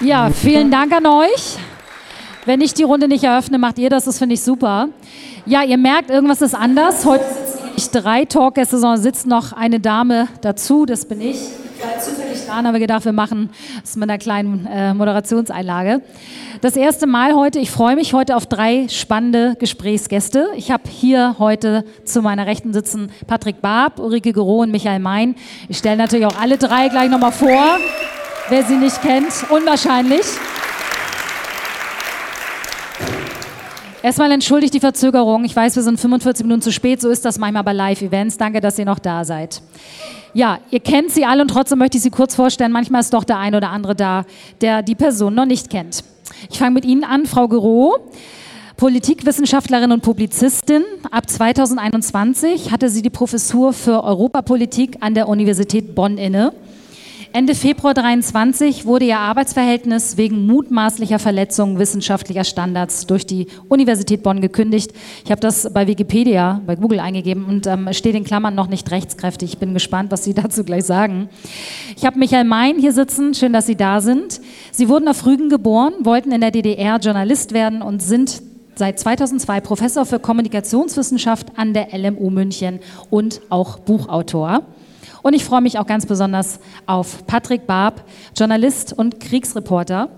Ja, vielen Dank an euch. Wenn ich die Runde nicht eröffne, macht ihr das. Das finde ich super. Ja, ihr merkt, irgendwas ist anders. Heute sitzen nicht drei Talkgäste, sondern sitzt noch eine Dame dazu. Das bin ich. War zufällig dran, aber gedacht, wir machen das mit einer kleinen äh, Moderationseinlage. Das erste Mal heute. Ich freue mich heute auf drei spannende Gesprächsgäste. Ich habe hier heute zu meiner Rechten sitzen Patrick Barb, Ulrike Gero und Michael Mein. Ich stelle natürlich auch alle drei gleich nochmal vor, wer sie nicht kennt. Unwahrscheinlich. Erstmal entschuldigt die Verzögerung. Ich weiß, wir sind 45 Minuten zu spät. So ist das manchmal bei Live-Events. Danke, dass ihr noch da seid. Ja, ihr kennt sie alle und trotzdem möchte ich sie kurz vorstellen. Manchmal ist doch der eine oder andere da, der die Person noch nicht kennt. Ich fange mit Ihnen an, Frau Gero. Politikwissenschaftlerin und Publizistin. Ab 2021 hatte sie die Professur für Europapolitik an der Universität Bonn inne. Ende Februar 23 wurde ihr Arbeitsverhältnis wegen mutmaßlicher Verletzung wissenschaftlicher Standards durch die Universität Bonn gekündigt. Ich habe das bei Wikipedia, bei Google eingegeben und ähm, steht in Klammern noch nicht rechtskräftig. Ich bin gespannt, was Sie dazu gleich sagen. Ich habe Michael Mein hier sitzen. Schön, dass Sie da sind. Sie wurden auf Rügen geboren, wollten in der DDR Journalist werden und sind seit 2002 Professor für Kommunikationswissenschaft an der LMU München und auch Buchautor. Und ich freue mich auch ganz besonders auf Patrick Barb, Journalist und Kriegsreporter.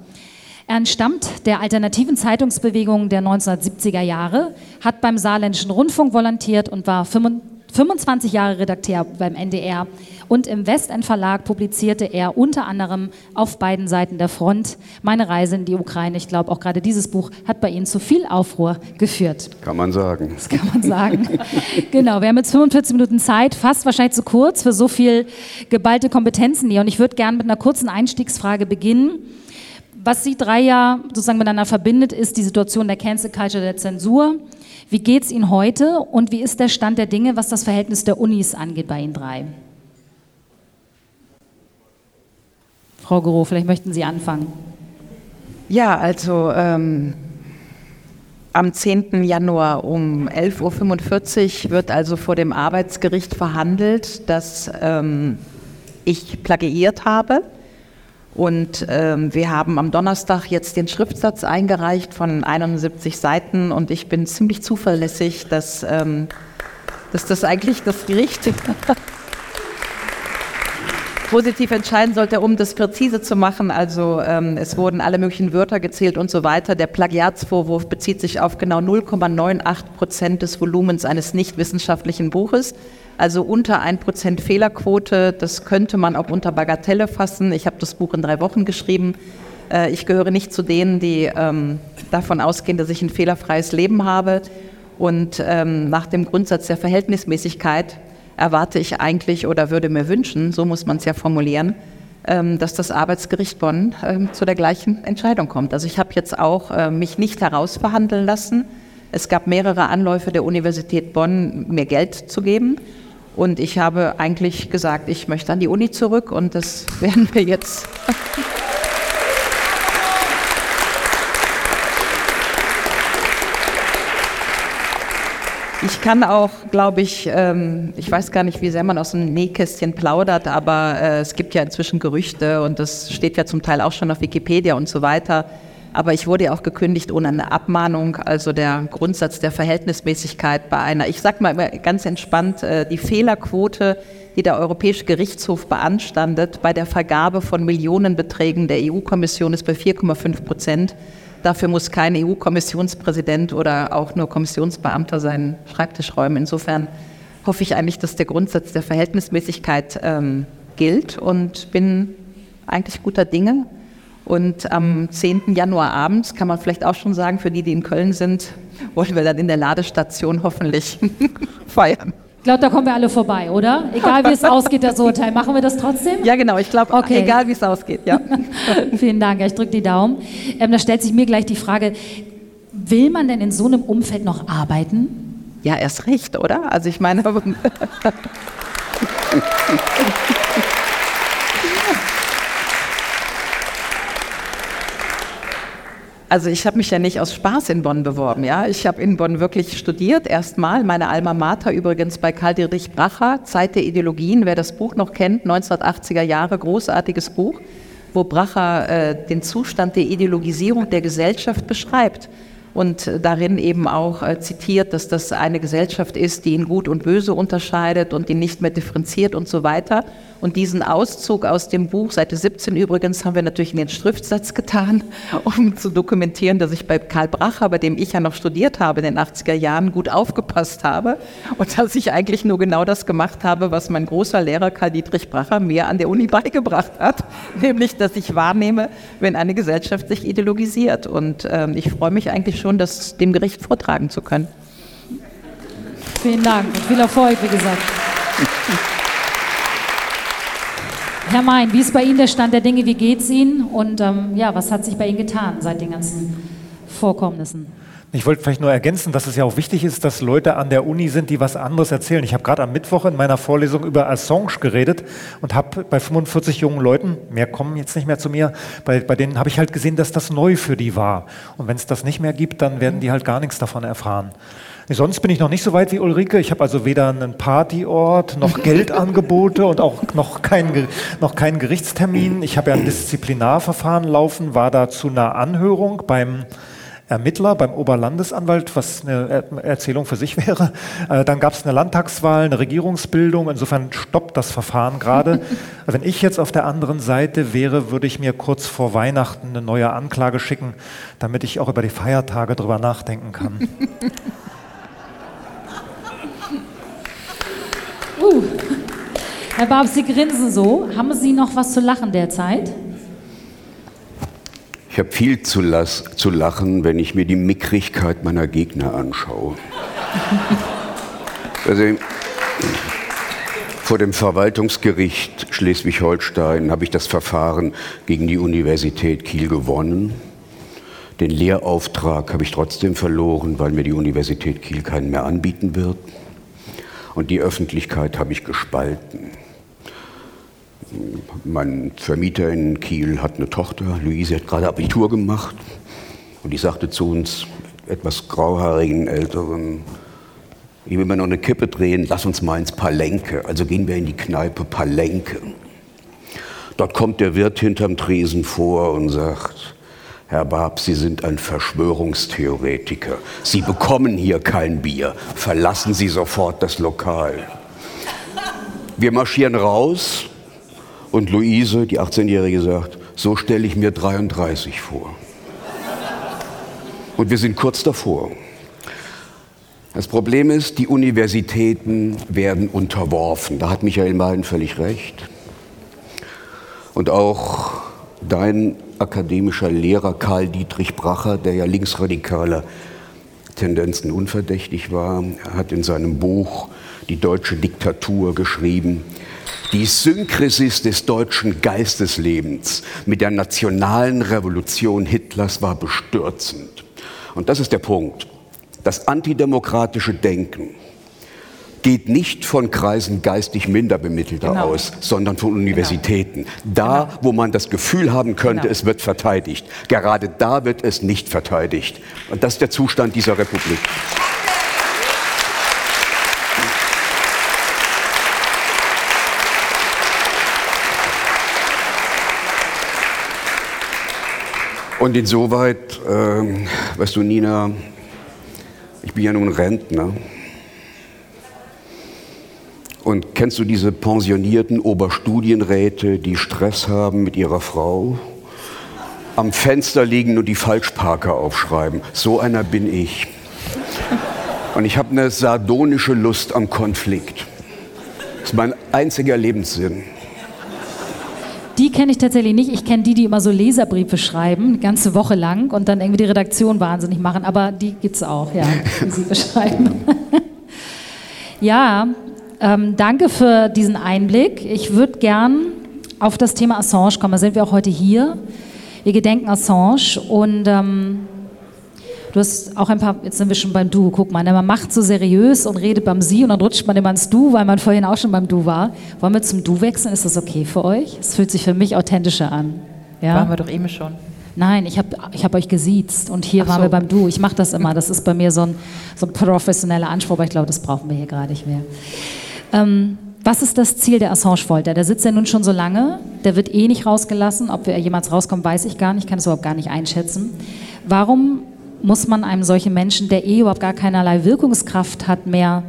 Er entstammt der alternativen Zeitungsbewegung der 1970er Jahre, hat beim Saarländischen Rundfunk volontiert und war 25 Jahre Redakteur beim NDR und im Westend Verlag publizierte er unter anderem auf beiden Seiten der Front meine Reise in die Ukraine. Ich glaube, auch gerade dieses Buch hat bei Ihnen zu viel Aufruhr geführt. Kann man sagen. Das kann man sagen. genau, wir haben jetzt 45 Minuten Zeit, fast wahrscheinlich zu kurz für so viel geballte Kompetenzen hier. Und ich würde gerne mit einer kurzen Einstiegsfrage beginnen. Was Sie drei ja sozusagen miteinander verbindet, ist die Situation der Cancel Culture, der Zensur. Wie geht es Ihnen heute und wie ist der Stand der Dinge, was das Verhältnis der Unis angeht bei Ihnen drei? Frau Gero, vielleicht möchten Sie anfangen. Ja, also ähm, am 10. Januar um 11.45 Uhr wird also vor dem Arbeitsgericht verhandelt, dass ähm, ich plagiiert habe. Und ähm, wir haben am Donnerstag jetzt den Schriftsatz eingereicht von 71 Seiten und ich bin ziemlich zuverlässig, dass, ähm, dass das eigentlich das Gericht positiv entscheiden sollte, um das präzise zu machen. Also ähm, es wurden alle möglichen Wörter gezählt und so weiter. Der Plagiatsvorwurf bezieht sich auf genau 0,98 Prozent des Volumens eines nicht wissenschaftlichen Buches. Also unter 1 Prozent Fehlerquote. Das könnte man auch unter Bagatelle fassen. Ich habe das Buch in drei Wochen geschrieben. Äh, ich gehöre nicht zu denen, die ähm, davon ausgehen, dass ich ein fehlerfreies Leben habe. Und ähm, nach dem Grundsatz der Verhältnismäßigkeit erwarte ich eigentlich oder würde mir wünschen, so muss man es ja formulieren, ähm, dass das Arbeitsgericht Bonn zu der gleichen Entscheidung kommt. Also ich habe jetzt auch äh, mich nicht herausverhandeln lassen. Es gab mehrere Anläufe der Universität Bonn, mir Geld zu geben. Und ich habe eigentlich gesagt, ich möchte an die Uni zurück und das werden wir jetzt. Ich kann auch, glaube ich, ähm, ich weiß gar nicht, wie sehr man aus dem Nähkästchen plaudert, aber äh, es gibt ja inzwischen Gerüchte und das steht ja zum Teil auch schon auf Wikipedia und so weiter. Aber ich wurde ja auch gekündigt ohne eine Abmahnung, also der Grundsatz der Verhältnismäßigkeit bei einer, ich sage mal ganz entspannt, äh, die Fehlerquote, die der Europäische Gerichtshof beanstandet bei der Vergabe von Millionenbeträgen der EU-Kommission ist bei 4,5 Prozent. Dafür muss kein EU-Kommissionspräsident oder auch nur Kommissionsbeamter seinen Schreibtisch räumen. Insofern hoffe ich eigentlich, dass der Grundsatz der Verhältnismäßigkeit ähm, gilt und bin eigentlich guter Dinge. Und am 10. Januar abends kann man vielleicht auch schon sagen, für die, die in Köln sind, wollen wir dann in der Ladestation hoffentlich feiern glaube, da kommen wir alle vorbei, oder? Egal wie es ausgeht, das Urteil. Machen wir das trotzdem? Ja, genau. Ich glaube, okay. egal wie es ausgeht, ja. Vielen Dank. Ich drücke die Daumen. Ähm, da stellt sich mir gleich die Frage, will man denn in so einem Umfeld noch arbeiten? Ja, erst recht, oder? Also ich meine... Also ich habe mich ja nicht aus Spaß in Bonn beworben. Ja? Ich habe in Bonn wirklich studiert, erstmal. Meine Alma Mater übrigens bei Karl Dietrich Bracher, Zeit der Ideologien, wer das Buch noch kennt, 1980er Jahre, großartiges Buch. wo Bracher äh, den Zustand der Ideologisierung der Gesellschaft beschreibt und darin eben auch äh, zitiert, dass das eine Gesellschaft ist, die in Gut und Böse unterscheidet und die nicht mehr differenziert und so weiter. Und diesen Auszug aus dem Buch, Seite 17 übrigens, haben wir natürlich in den Schriftsatz getan, um zu dokumentieren, dass ich bei Karl Bracher, bei dem ich ja noch studiert habe in den 80er Jahren, gut aufgepasst habe und dass ich eigentlich nur genau das gemacht habe, was mein großer Lehrer Karl Dietrich Bracher mir an der Uni beigebracht hat, nämlich, dass ich wahrnehme, wenn eine Gesellschaft sich ideologisiert. Und ähm, ich freue mich eigentlich schon, das dem Gericht vortragen zu können. Vielen Dank und viel Erfolg, wie gesagt. Herr Mein, wie ist bei Ihnen der Stand der Dinge? Wie geht es Ihnen? Und ähm, ja, was hat sich bei Ihnen getan seit den ganzen Vorkommnissen? Ich wollte vielleicht nur ergänzen, dass es ja auch wichtig ist, dass Leute an der Uni sind, die was anderes erzählen. Ich habe gerade am Mittwoch in meiner Vorlesung über Assange geredet und habe bei 45 jungen Leuten, mehr kommen jetzt nicht mehr zu mir, bei, bei denen habe ich halt gesehen, dass das neu für die war. Und wenn es das nicht mehr gibt, dann werden die halt gar nichts davon erfahren. Sonst bin ich noch nicht so weit wie Ulrike. Ich habe also weder einen Partyort noch Geldangebote und auch noch keinen noch keinen Gerichtstermin. Ich habe ja ein Disziplinarverfahren laufen, war da zu einer Anhörung beim Ermittler beim Oberlandesanwalt, was eine Erzählung für sich wäre. Äh, dann gab es eine Landtagswahl, eine Regierungsbildung. Insofern stoppt das Verfahren gerade. Wenn ich jetzt auf der anderen Seite wäre, würde ich mir kurz vor Weihnachten eine neue Anklage schicken, damit ich auch über die Feiertage drüber nachdenken kann. Uh. Herr Babs, Sie grinsen so. Haben Sie noch was zu lachen derzeit? Ich habe viel zu, zu, lachen, wenn ich mir die Mickrigkeit meiner Gegner anschaue. also, vor dem Verwaltungsgericht Schleswig-Holstein habe ich das Verfahren gegen die Universität Kiel gewonnen. Den Lehrauftrag habe ich trotzdem verloren, weil mir die Universität Kiel keinen mehr anbieten wird. Und die Öffentlichkeit habe ich gespalten. Mein Vermieter in Kiel hat eine Tochter, Luise hat gerade Abitur gemacht. Und die sagte zu uns, etwas grauhaarigen Älteren, ich will mir noch eine Kippe drehen, lass uns mal ins Palenke. Also gehen wir in die Kneipe Palenke. Dort kommt der Wirt hinterm Tresen vor und sagt, Herr Barb, Sie sind ein Verschwörungstheoretiker. Sie bekommen hier kein Bier. Verlassen Sie sofort das Lokal. Wir marschieren raus und Luise, die 18-Jährige, sagt, so stelle ich mir 33 vor. Und wir sind kurz davor. Das Problem ist, die Universitäten werden unterworfen. Da hat Michael Mahlen völlig recht. Und auch dein akademischer Lehrer Karl Dietrich Bracher, der ja linksradikaler Tendenzen unverdächtig war, hat in seinem Buch Die deutsche Diktatur geschrieben, die Synkresis des deutschen Geisteslebens mit der nationalen Revolution Hitlers war bestürzend. Und das ist der Punkt. Das antidemokratische Denken geht nicht von Kreisen geistig Minderbemittelter genau. aus, sondern von Universitäten. Genau. Da, genau. wo man das Gefühl haben könnte, genau. es wird verteidigt. Gerade da wird es nicht verteidigt. Und das ist der Zustand dieser Republik. Und insoweit, äh, weißt du, Nina, ich bin ja nun Rentner. Und kennst du diese pensionierten Oberstudienräte, die Stress haben mit ihrer Frau? Am Fenster liegen und die Falschparker aufschreiben. So einer bin ich. Und ich habe eine sardonische Lust am Konflikt. Das ist mein einziger Lebenssinn. Die kenne ich tatsächlich nicht. Ich kenne die, die immer so Leserbriefe schreiben, eine ganze Woche lang und dann irgendwie die Redaktion wahnsinnig machen. Aber die gibt es auch, ja, die sie beschreiben. ja, ähm, danke für diesen Einblick. Ich würde gern auf das Thema Assange kommen. Da sind wir auch heute hier. Wir gedenken Assange und ähm, du hast auch ein paar, jetzt sind wir schon beim Du, guck mal, ne, man macht so seriös und redet beim Sie und dann rutscht man immer ins Du, weil man vorhin auch schon beim Du war. Wollen wir zum Du wechseln? Ist das okay für euch? Es fühlt sich für mich authentischer an. Ja? Waren wir doch eben schon. Nein, ich habe ich hab euch gesiezt und hier Ach waren so. wir beim Du. Ich mache das immer. Das ist bei mir so ein, so ein professioneller Anspruch, aber ich glaube, das brauchen wir hier gerade nicht mehr. Ähm, Was ist das Ziel der Assange-Folter? Der sitzt ja nun schon so lange, der wird eh nicht rausgelassen. Ob er jemals rauskommt, weiß ich gar nicht, ich kann es überhaupt gar nicht einschätzen. Warum muss man einem solchen Menschen, der eh überhaupt gar keinerlei Wirkungskraft hat, mehr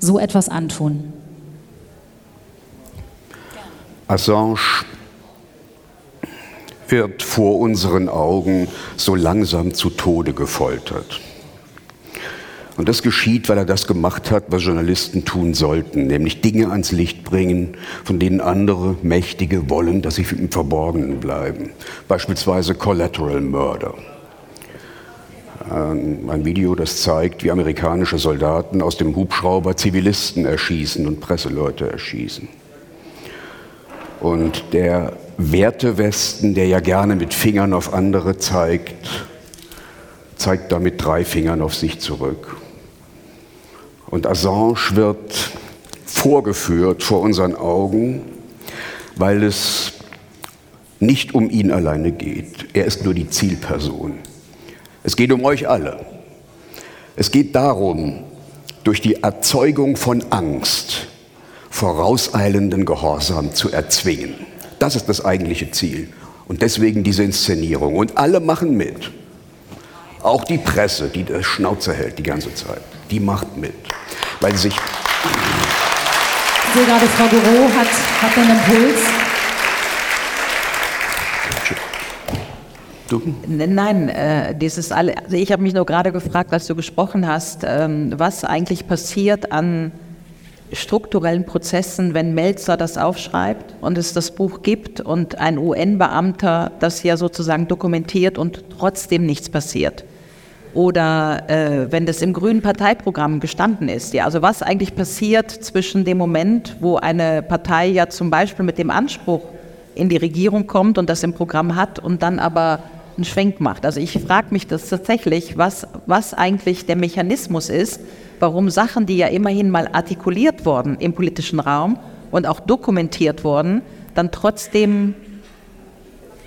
so etwas antun? Assange wird vor unseren Augen so langsam zu Tode gefoltert. Und das geschieht, weil er das gemacht hat, was Journalisten tun sollten, nämlich Dinge ans Licht bringen, von denen andere Mächtige wollen, dass sie im Verborgenen bleiben. Beispielsweise Collateral Murder. Ein Video, das zeigt, wie amerikanische Soldaten aus dem Hubschrauber Zivilisten erschießen und Presseleute erschießen. Und der Wertewesten, der ja gerne mit Fingern auf andere zeigt, zeigt damit drei Fingern auf sich zurück. Und Assange wird vorgeführt vor unseren Augen, weil es nicht um ihn alleine geht. Er ist nur die Zielperson. Es geht um euch alle. Es geht darum, durch die Erzeugung von Angst vorauseilenden Gehorsam zu erzwingen. Das ist das eigentliche Ziel. Und deswegen diese Inszenierung. Und alle machen mit. Auch die Presse, die der Schnauze hält die ganze Zeit, die macht mit. Weil sie sich. Ich sehe gerade, Frau Gero hat, hat einen Impuls. Du? Nein, äh, dieses alle, also ich habe mich nur gerade gefragt, als du gesprochen hast, ähm, was eigentlich passiert an strukturellen Prozessen, wenn Melzer das aufschreibt und es das Buch gibt und ein UN-Beamter das ja sozusagen dokumentiert und trotzdem nichts passiert oder äh, wenn das im grünen Parteiprogramm gestanden ist. Ja, also was eigentlich passiert zwischen dem Moment, wo eine Partei ja zum Beispiel mit dem Anspruch in die Regierung kommt und das im Programm hat und dann aber einen Schwenk macht. Also ich frage mich das tatsächlich, was, was eigentlich der Mechanismus ist, warum Sachen, die ja immerhin mal artikuliert wurden im politischen Raum und auch dokumentiert wurden, dann trotzdem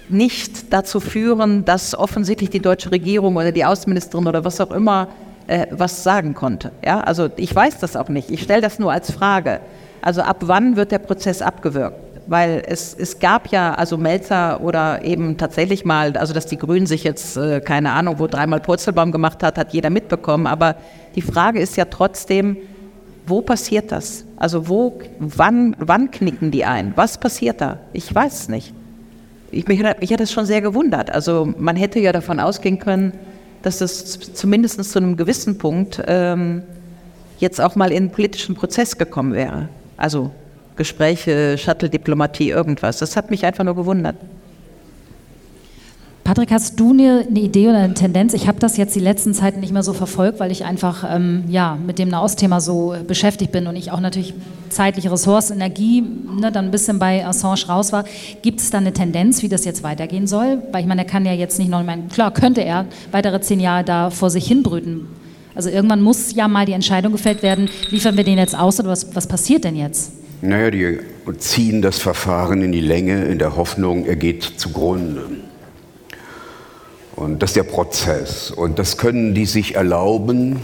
nicht dazu führen, dass offensichtlich die deutsche Regierung oder die Außenministerin oder was auch immer äh, was sagen konnte. Ja, also ich weiß das auch nicht. Ich stelle das nur als Frage. Also ab wann wird der Prozess abgewirkt? Weil es, es gab ja, also Melzer oder eben tatsächlich mal, also dass die Grünen sich jetzt, äh, keine Ahnung, wo dreimal Purzelbaum gemacht hat, hat jeder mitbekommen. Aber die Frage ist ja trotzdem, wo passiert das? Also wo, wann, wann knicken die ein? Was passiert da? Ich weiß es nicht ich, mich, mich hat das schon sehr gewundert. Also man hätte ja davon ausgehen können, dass es zumindest zu einem gewissen Punkt ähm, jetzt auch mal in einen politischen Prozess gekommen wäre. Also Gespräche, Shuttle-Diplomatie, irgendwas. Das hat mich einfach nur gewundert. Patrick, hast du eine, eine, Idee oder eine Tendenz? Ich habe das jetzt die letzten Zeiten nicht mehr so verfolgt, weil ich einfach ähm, ja, mit dem Nahostthema so beschäftigt bin und ich auch natürlich zeitliche Ressourcen, Energie ne, dann ein bisschen bei Assange raus war. Gibt es da eine Tendenz, wie das jetzt weitergehen soll? Weil ich meine, er kann ja jetzt nicht noch, ich klar könnte er weitere zehn Jahre da vor sich hinbrüten. Also irgendwann muss ja mal die Entscheidung gefällt werden, liefern wir den jetzt aus oder was, was passiert denn jetzt? Naja, die ziehen das Verfahren in die Länge in der Hoffnung, er geht zugrunde. Und das ist der Prozess. Und das können die sich erlauben,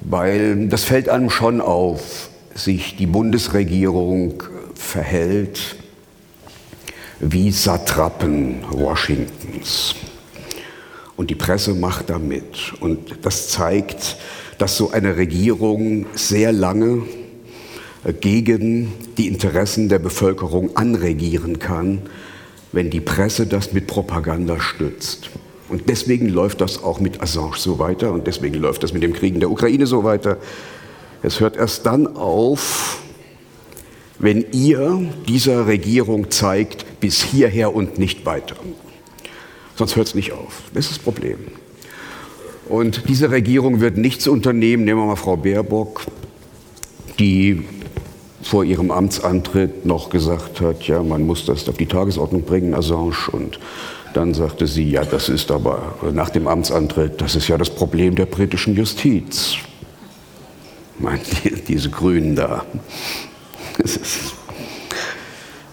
weil das fällt einem schon auf, sich die Bundesregierung verhält wie Satrapen Washingtons. Und die Presse macht da mit. Und das zeigt, dass so eine Regierung sehr lange gegen die Interessen der Bevölkerung anregieren kann, wenn die Presse das mit Propaganda stützt. Und deswegen läuft das auch mit Assange so weiter und deswegen läuft das mit dem Krieg in der Ukraine so weiter. Es hört erst dann auf, wenn ihr dieser Regierung zeigt, bis hierher und nicht weiter. Sonst hört es nicht auf. Das ist das Problem. Und diese Regierung wird nichts unternehmen. Nehmen wir mal Frau Baerbock, die vor ihrem Amtsantritt noch gesagt hat, ja, man muss das auf die Tagesordnung bringen, Assange. Und dann sagte sie, ja, das ist aber nach dem Amtsantritt, das ist ja das Problem der britischen Justiz. Meint diese Grünen da. Ist,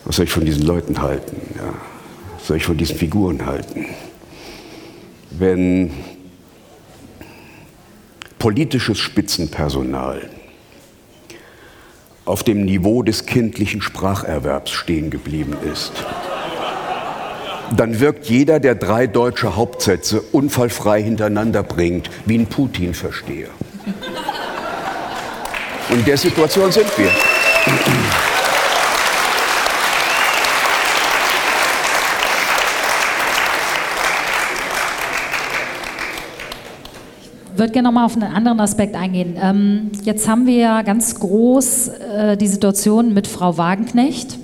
was soll ich von diesen Leuten halten? Ja? Was soll ich von diesen Figuren halten? Wenn politisches Spitzenpersonal auf dem Niveau des kindlichen Spracherwerbs stehen geblieben ist, dann wirkt jeder, der drei deutsche Hauptsätze unfallfrei hintereinander bringt, wie ein Putin-Versteher. Und in der Situation sind wir. Würde gerne nochmal auf einen anderen Aspekt eingehen. Ähm, jetzt haben wir ja ganz groß äh, die Situation mit Frau Wagenknecht.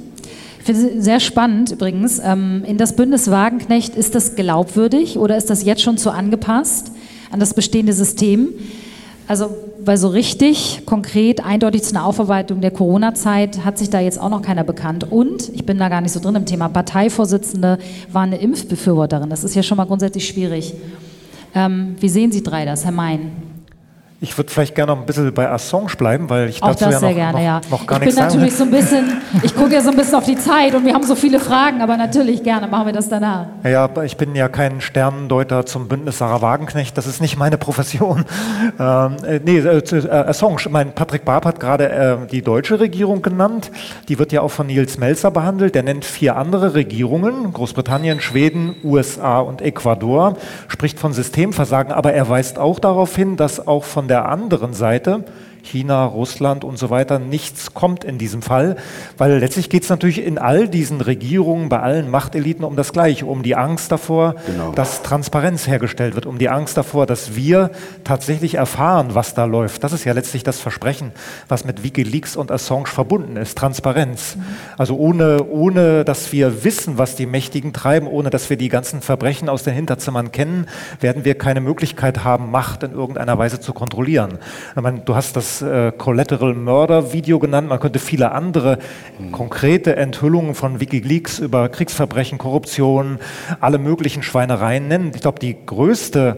Ich finde es sehr spannend übrigens. Ähm, in das Bündnis Wagenknecht, ist das glaubwürdig oder ist das jetzt schon zu angepasst an das bestehende System? Also, weil so richtig, konkret, eindeutig zu einer Aufarbeitung der Corona-Zeit hat sich da jetzt auch noch keiner bekannt. Und, ich bin da gar nicht so drin im Thema, Parteivorsitzende war eine Impfbefürworterin. Das ist ja schon mal grundsätzlich schwierig. Ähm, wie sehen Sie drei das, Herr Mein? Ich würde vielleicht gerne noch ein bisschen bei Assange bleiben, weil ich dazu das ja sehr noch, gerne, noch, ja. noch gar ich nichts bin sagen natürlich so ein bisschen, ich gucke ja so ein bisschen auf die Zeit und wir haben so viele Fragen, aber natürlich gerne machen wir das danach. Ja, ich bin ja kein Sternendeuter zum Bündnis Sarah Wagenknecht, das ist nicht meine Profession. Ähm, äh, nee, äh, äh, Assange, mein Patrick Barb hat gerade äh, die deutsche Regierung genannt, die wird ja auch von Nils Melzer behandelt, der nennt vier andere Regierungen, Großbritannien, Schweden, USA und Ecuador, spricht von Systemversagen, aber er weist auch darauf hin, dass auch von der anderen Seite China, Russland und so weiter, nichts kommt in diesem Fall, weil letztlich geht es natürlich in all diesen Regierungen, bei allen Machteliten um das Gleiche, um die Angst davor, Genau. dass Transparenz hergestellt wird, um die Angst davor, dass wir tatsächlich erfahren, was da läuft. Das ist ja letztlich das Versprechen, was mit Wikileaks und Assange verbunden ist, Transparenz. Also ohne, ohne, dass wir wissen, was die Mächtigen treiben, ohne dass wir die ganzen Verbrechen aus den Hinterzimmern kennen, werden wir keine Möglichkeit haben, Macht in irgendeiner Weise zu kontrollieren. Ich meine, du hast das äh, Collateral Murder Video genannt, man könnte viele andere konkrete Enthüllungen von Wikileaks über Kriegsverbrechen, Korruption, alle möglichen Schweinereien nennen. Ich glaube, die größte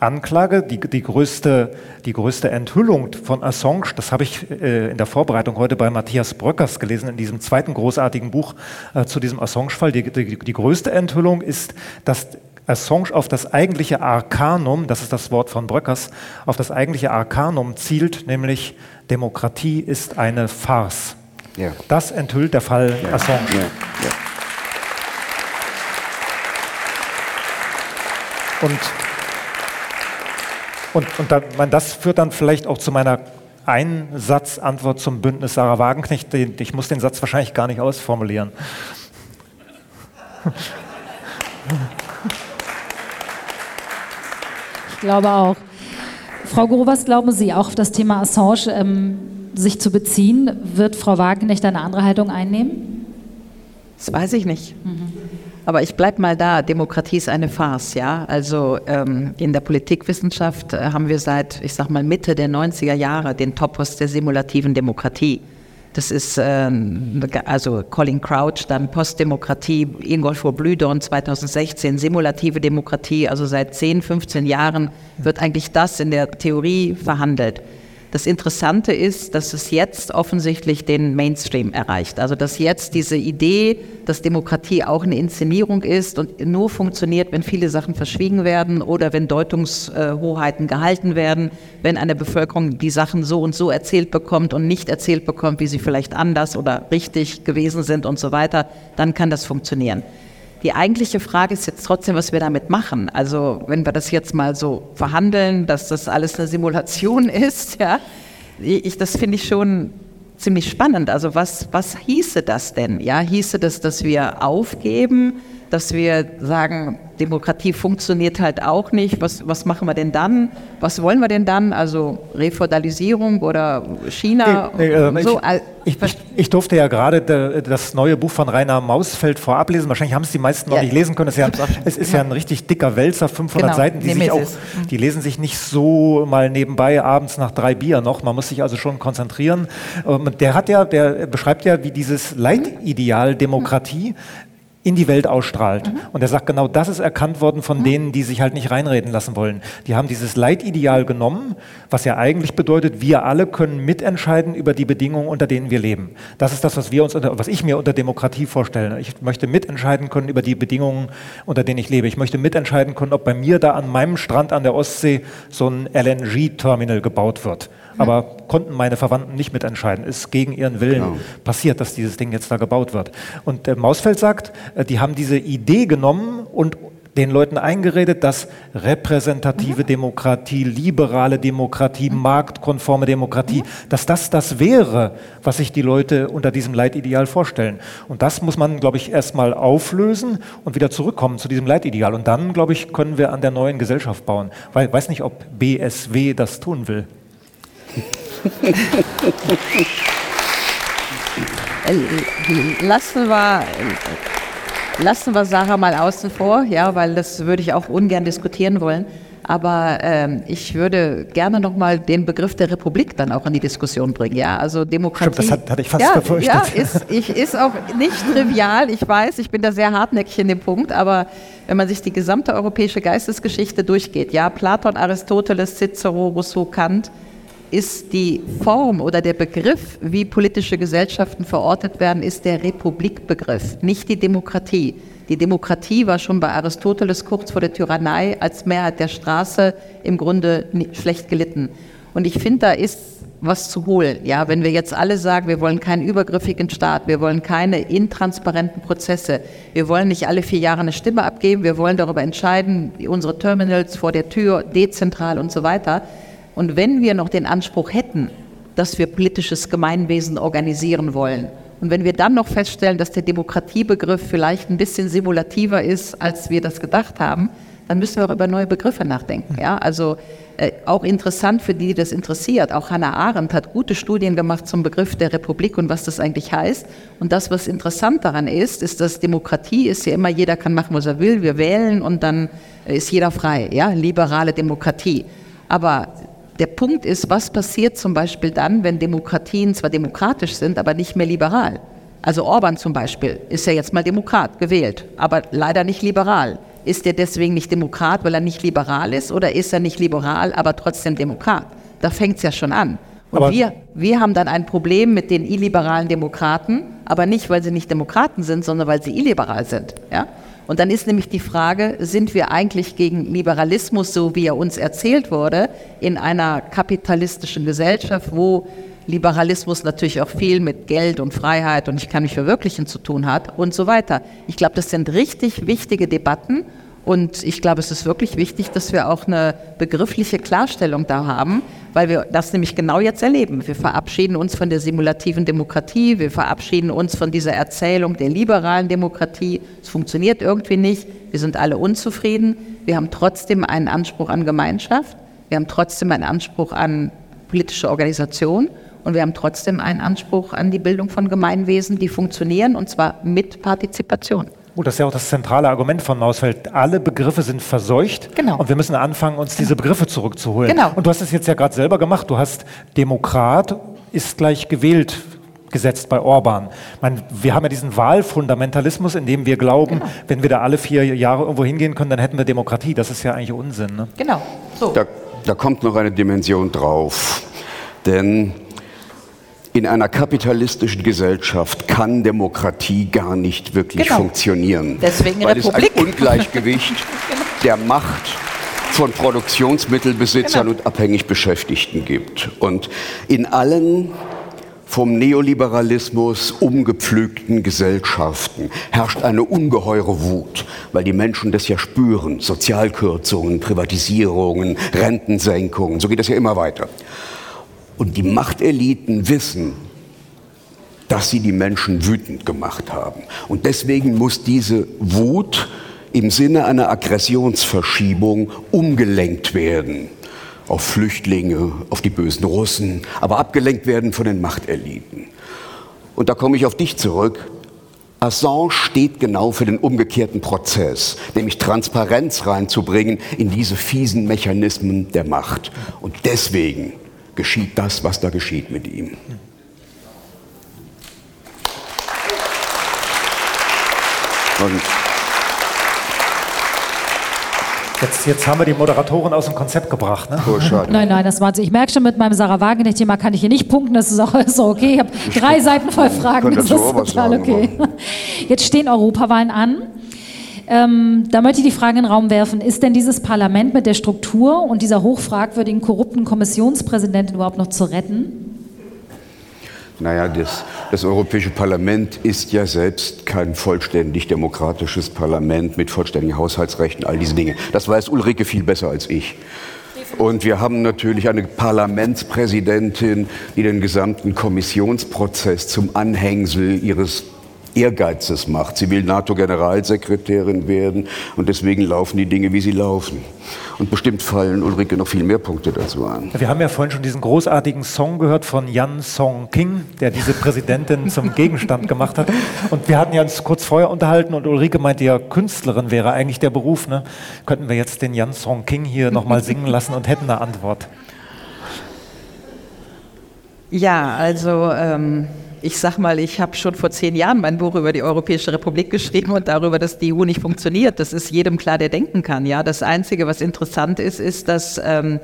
Anklage, die, die, größte, die größte Enthüllung von Assange, das habe ich äh, in der Vorbereitung heute bei Matthias Bröckers gelesen, in diesem zweiten großartigen Buch äh, zu diesem Assange-Fall. Die, die, die größte Enthüllung ist, dass Assange auf das eigentliche Arkanum, das ist das Wort von Bröckers, auf das eigentliche Arkanum zielt, nämlich Demokratie ist eine Farce. Ja. Das enthüllt der Fall Assange. Ja, ja. Und, und, und da, man, das führt dann vielleicht auch zu meiner Einsatzantwort zum Bündnis Sarah Wagenknecht. Den- Ich muss den Satz wahrscheinlich gar nicht ausformulieren. Ich glaube auch. Frau Guru, was glauben Sie, auch auf das Thema Assange ähm, sich zu beziehen, wird Frau Wagenknecht eine andere Haltung einnehmen? Das weiß ich nicht. Aber ich bleibe mal da. Demokratie ist eine Farce, ja. Also ähm, in der Politikwissenschaft äh, haben wir seit, ich sag mal, Mitte der 90er Jahre den Topos der simulativen Demokratie. Das ist ähm, also Colin Crouch, dann Postdemokratie, Ingolfur Blühdorn 2016, simulative Demokratie. Also seit 10, 15 Jahren wird eigentlich das in der Theorie verhandelt. Das Interessante ist, dass es jetzt offensichtlich den Mainstream erreicht. Also dass jetzt diese Idee, dass Demokratie auch eine Inszenierung ist und nur funktioniert, wenn viele Sachen verschwiegen werden oder wenn Deutungshoheiten gehalten werden, wenn eine Bevölkerung die Sachen so und so erzählt bekommt und nicht erzählt bekommt, wie sie vielleicht anders oder richtig gewesen sind und so weiter, dann kann das funktionieren. Die eigentliche Frage ist jetzt trotzdem, was wir damit machen. Also wenn wir das jetzt mal so verhandeln, dass das alles eine Simulation ist, ja, ich, das finde ich schon ziemlich spannend. Also was, was hieße das denn? Ja, hieße das, dass wir aufgeben, dass wir sagen, Demokratie funktioniert halt auch nicht. Was, was machen wir denn dann? Was wollen wir denn dann? Also Refeudalisierung oder China? Nee, äh, so, ich, al- ich, ich, ich durfte ja gerade de- das neue Buch von Rainer Mausfeld vorab lesen. Wahrscheinlich haben es die meisten noch Ja, nicht lesen können. Es ist ja, es ist ja ein richtig dicker Wälzer, 500 Genau, Seiten, die, sich auch. Mhm. die lesen sich nicht so mal nebenbei abends nach drei Bier noch. Man muss sich also schon konzentrieren. Ähm, Der hat ja, der beschreibt ja, wie dieses Leitideal Demokratie in die Welt ausstrahlt. Und er sagt, genau das ist erkannt worden von denen, die sich halt nicht reinreden lassen wollen. Die haben dieses Leitideal genommen, was ja eigentlich bedeutet, wir alle können mitentscheiden über die Bedingungen, unter denen wir leben. Das ist das, was wir uns unter, was ich mir unter Demokratie vorstelle. Ich möchte mitentscheiden können über die Bedingungen, unter denen ich lebe. Ich möchte mitentscheiden können, ob bei mir da an meinem Strand an der Ostsee so ein LNG-Terminal gebaut wird. Aber konnten meine Verwandten nicht mitentscheiden. Ist gegen ihren Willen genau. passiert, dass dieses Ding jetzt da gebaut wird. Und äh, Mausfeld sagt, äh, die haben diese Idee genommen und den Leuten eingeredet, dass repräsentative mhm. Demokratie, liberale Demokratie, mhm. marktkonforme Demokratie, mhm. dass das das wäre, was sich die Leute unter diesem Leitideal vorstellen. Und das muss man, glaube ich, erstmal auflösen und wieder zurückkommen zu diesem Leitideal. Und dann, glaube ich, können wir an der neuen Gesellschaft bauen. Weil ich weiß nicht, ob BSW das tun will. Lassen wir Lassen wir Sarah mal außen vor, ja, weil das würde ich auch ungern diskutieren wollen. Aber ähm, ich würde gerne nochmal den Begriff der Republik dann auch in die Diskussion bringen. Ja, also Demokratie. Stimmt, das hat, hatte ich fast ja, befürchtet. Ja, ist, ich, ist auch nicht trivial. Ich weiß, ich bin da sehr hartnäckig in dem Punkt. Aber wenn man sich die gesamte europäische Geistesgeschichte durchgeht, ja, Platon, Aristoteles, Cicero, Rousseau, Kant, ist die Form oder der Begriff, wie politische Gesellschaften verortet werden, ist der Republikbegriff, nicht die Demokratie. Die Demokratie war schon bei Aristoteles kurz vor der Tyrannei als Mehrheit der Straße im Grunde schlecht gelitten. Und ich finde, da ist was zu holen. Ja, wenn wir jetzt alle sagen, wir wollen keinen übergriffigen Staat, wir wollen keine intransparenten Prozesse, wir wollen nicht alle vier Jahre eine Stimme abgeben, wir wollen darüber entscheiden, unsere Terminals vor der Tür, dezentral und so weiter, und wenn wir noch den Anspruch hätten, dass wir politisches Gemeinwesen organisieren wollen, und wenn wir dann noch feststellen, dass der Demokratiebegriff vielleicht ein bisschen simulativer ist, als wir das gedacht haben, dann müssen wir auch über neue Begriffe nachdenken. Ja? Also äh, auch interessant für die, die das interessiert. Auch Hannah Arendt hat gute Studien gemacht zum Begriff der Republik und was das eigentlich heißt. Und das, was interessant daran ist, ist, dass Demokratie ist ja immer, jeder kann machen, was er will. Wir wählen und dann ist jeder frei. Ja? Liberale Demokratie. Aber der Punkt ist, was passiert zum Beispiel dann, wenn Demokratien zwar demokratisch sind, aber nicht mehr liberal? Also Orban zum Beispiel ist ja jetzt mal Demokrat gewählt, aber leider nicht liberal. Ist er deswegen nicht Demokrat, weil er nicht liberal ist, oder ist er nicht liberal, aber trotzdem Demokrat? Da fängt es ja schon an. Und wir, wir haben dann ein Problem mit den illiberalen Demokraten, aber nicht, weil sie nicht Demokraten sind, sondern weil sie illiberal sind. Ja? Und dann ist nämlich die Frage, sind wir eigentlich gegen Liberalismus, so wie er uns erzählt wurde, in einer kapitalistischen Gesellschaft, wo Liberalismus natürlich auch viel mit Geld und Freiheit und ich kann mich verwirklichen zu tun hat und so weiter. Ich glaube, das sind richtig wichtige Debatten und ich glaube, es ist wirklich wichtig, dass wir auch eine begriffliche Klarstellung da haben, weil wir das nämlich genau jetzt erleben. Wir verabschieden uns von der simulativen Demokratie, wir verabschieden uns von dieser Erzählung der liberalen Demokratie. Es funktioniert irgendwie nicht, wir sind alle unzufrieden. Wir haben trotzdem einen Anspruch an Gemeinschaft, wir haben trotzdem einen Anspruch an politische Organisation und wir haben trotzdem einen Anspruch an die Bildung von Gemeinwesen, die funktionieren und zwar mit Partizipation. Gut, das ist ja auch das zentrale Argument von Mausfeld. Alle Begriffe sind verseucht genau. und wir müssen anfangen, uns diese Begriffe zurückzuholen. Genau. Und du hast es jetzt ja gerade selber gemacht. Du hast Demokrat ist gleich gewählt gesetzt bei Orban. Meine, wir haben ja diesen Wahlfundamentalismus, in dem wir glauben, genau. wenn wir da alle vier Jahre irgendwo hingehen können, dann hätten wir Demokratie. Das ist ja eigentlich Unsinn. Ne? Genau. So. Da, da kommt noch eine Dimension drauf. Denn in einer kapitalistischen Gesellschaft kann Demokratie gar nicht wirklich genau. funktionieren. Deswegen weil Republik. es ein Ungleichgewicht genau. der Macht von Produktionsmittelbesitzern genau. und abhängig Beschäftigten gibt. Und in allen vom Neoliberalismus umgepflügten Gesellschaften herrscht eine ungeheure Wut, weil die Menschen das ja spüren. Sozialkürzungen, Privatisierungen, Rentensenkungen, so geht es ja immer weiter. Und die Machteliten wissen, dass sie die Menschen wütend gemacht haben. Und deswegen muss diese Wut im Sinne einer Aggressionsverschiebung umgelenkt werden auf Flüchtlinge, auf die bösen Russen, aber abgelenkt werden von den Machteliten. Und da komme ich auf dich zurück. Assange steht genau für den umgekehrten Prozess, nämlich Transparenz reinzubringen in diese fiesen Mechanismen der Macht. Und deswegen geschieht das, was da geschieht mit ihm. Und Jetzt, jetzt, haben wir die Moderatorin aus dem Konzept gebracht. Ne? Oh, nein, nein, das war Ich merke schon, mit meinem Sarah Wagenknecht-Thema kann ich hier nicht punkten. Das ist auch, ist auch okay. Ich habe drei Seiten voll Fragen. Das ist total okay. Jetzt stehen Europawahlen an. Ähm, da möchte ich die Frage in den Raum werfen, ist denn dieses Parlament mit der Struktur und dieser hochfragwürdigen, korrupten Kommissionspräsidentin überhaupt noch zu retten? Naja, das, das Europäische Parlament ist ja selbst kein vollständig demokratisches Parlament mit vollständigen Haushaltsrechten, all diese Dinge. Das weiß Ulrike viel besser als ich. Und wir haben natürlich eine Parlamentspräsidentin, die den gesamten Kommissionsprozess zum Anhängsel ihres Ehrgeizes macht. Sie will NATO-Generalsekretärin werden und deswegen laufen die Dinge, wie sie laufen. Und bestimmt fallen Ulrike noch viel mehr Punkte dazu an. Wir haben ja vorhin schon diesen großartigen Song gehört von Jan Song King, der diese Präsidentin zum Gegenstand gemacht hat. Und wir hatten ja uns kurz vorher unterhalten und Ulrike meinte ja, Künstlerin wäre eigentlich der Beruf. Ne? Könnten wir jetzt den Jan Song King hier nochmal singen lassen und hätten eine Antwort? Ja, also ähm, ich sag mal, ich habe schon vor zehn Jahren mein Buch über die Europäische Republik geschrieben und darüber, dass die EU nicht funktioniert. Das ist jedem klar, der denken kann. Ja, das Einzige, was interessant ist, ist, dass ähm,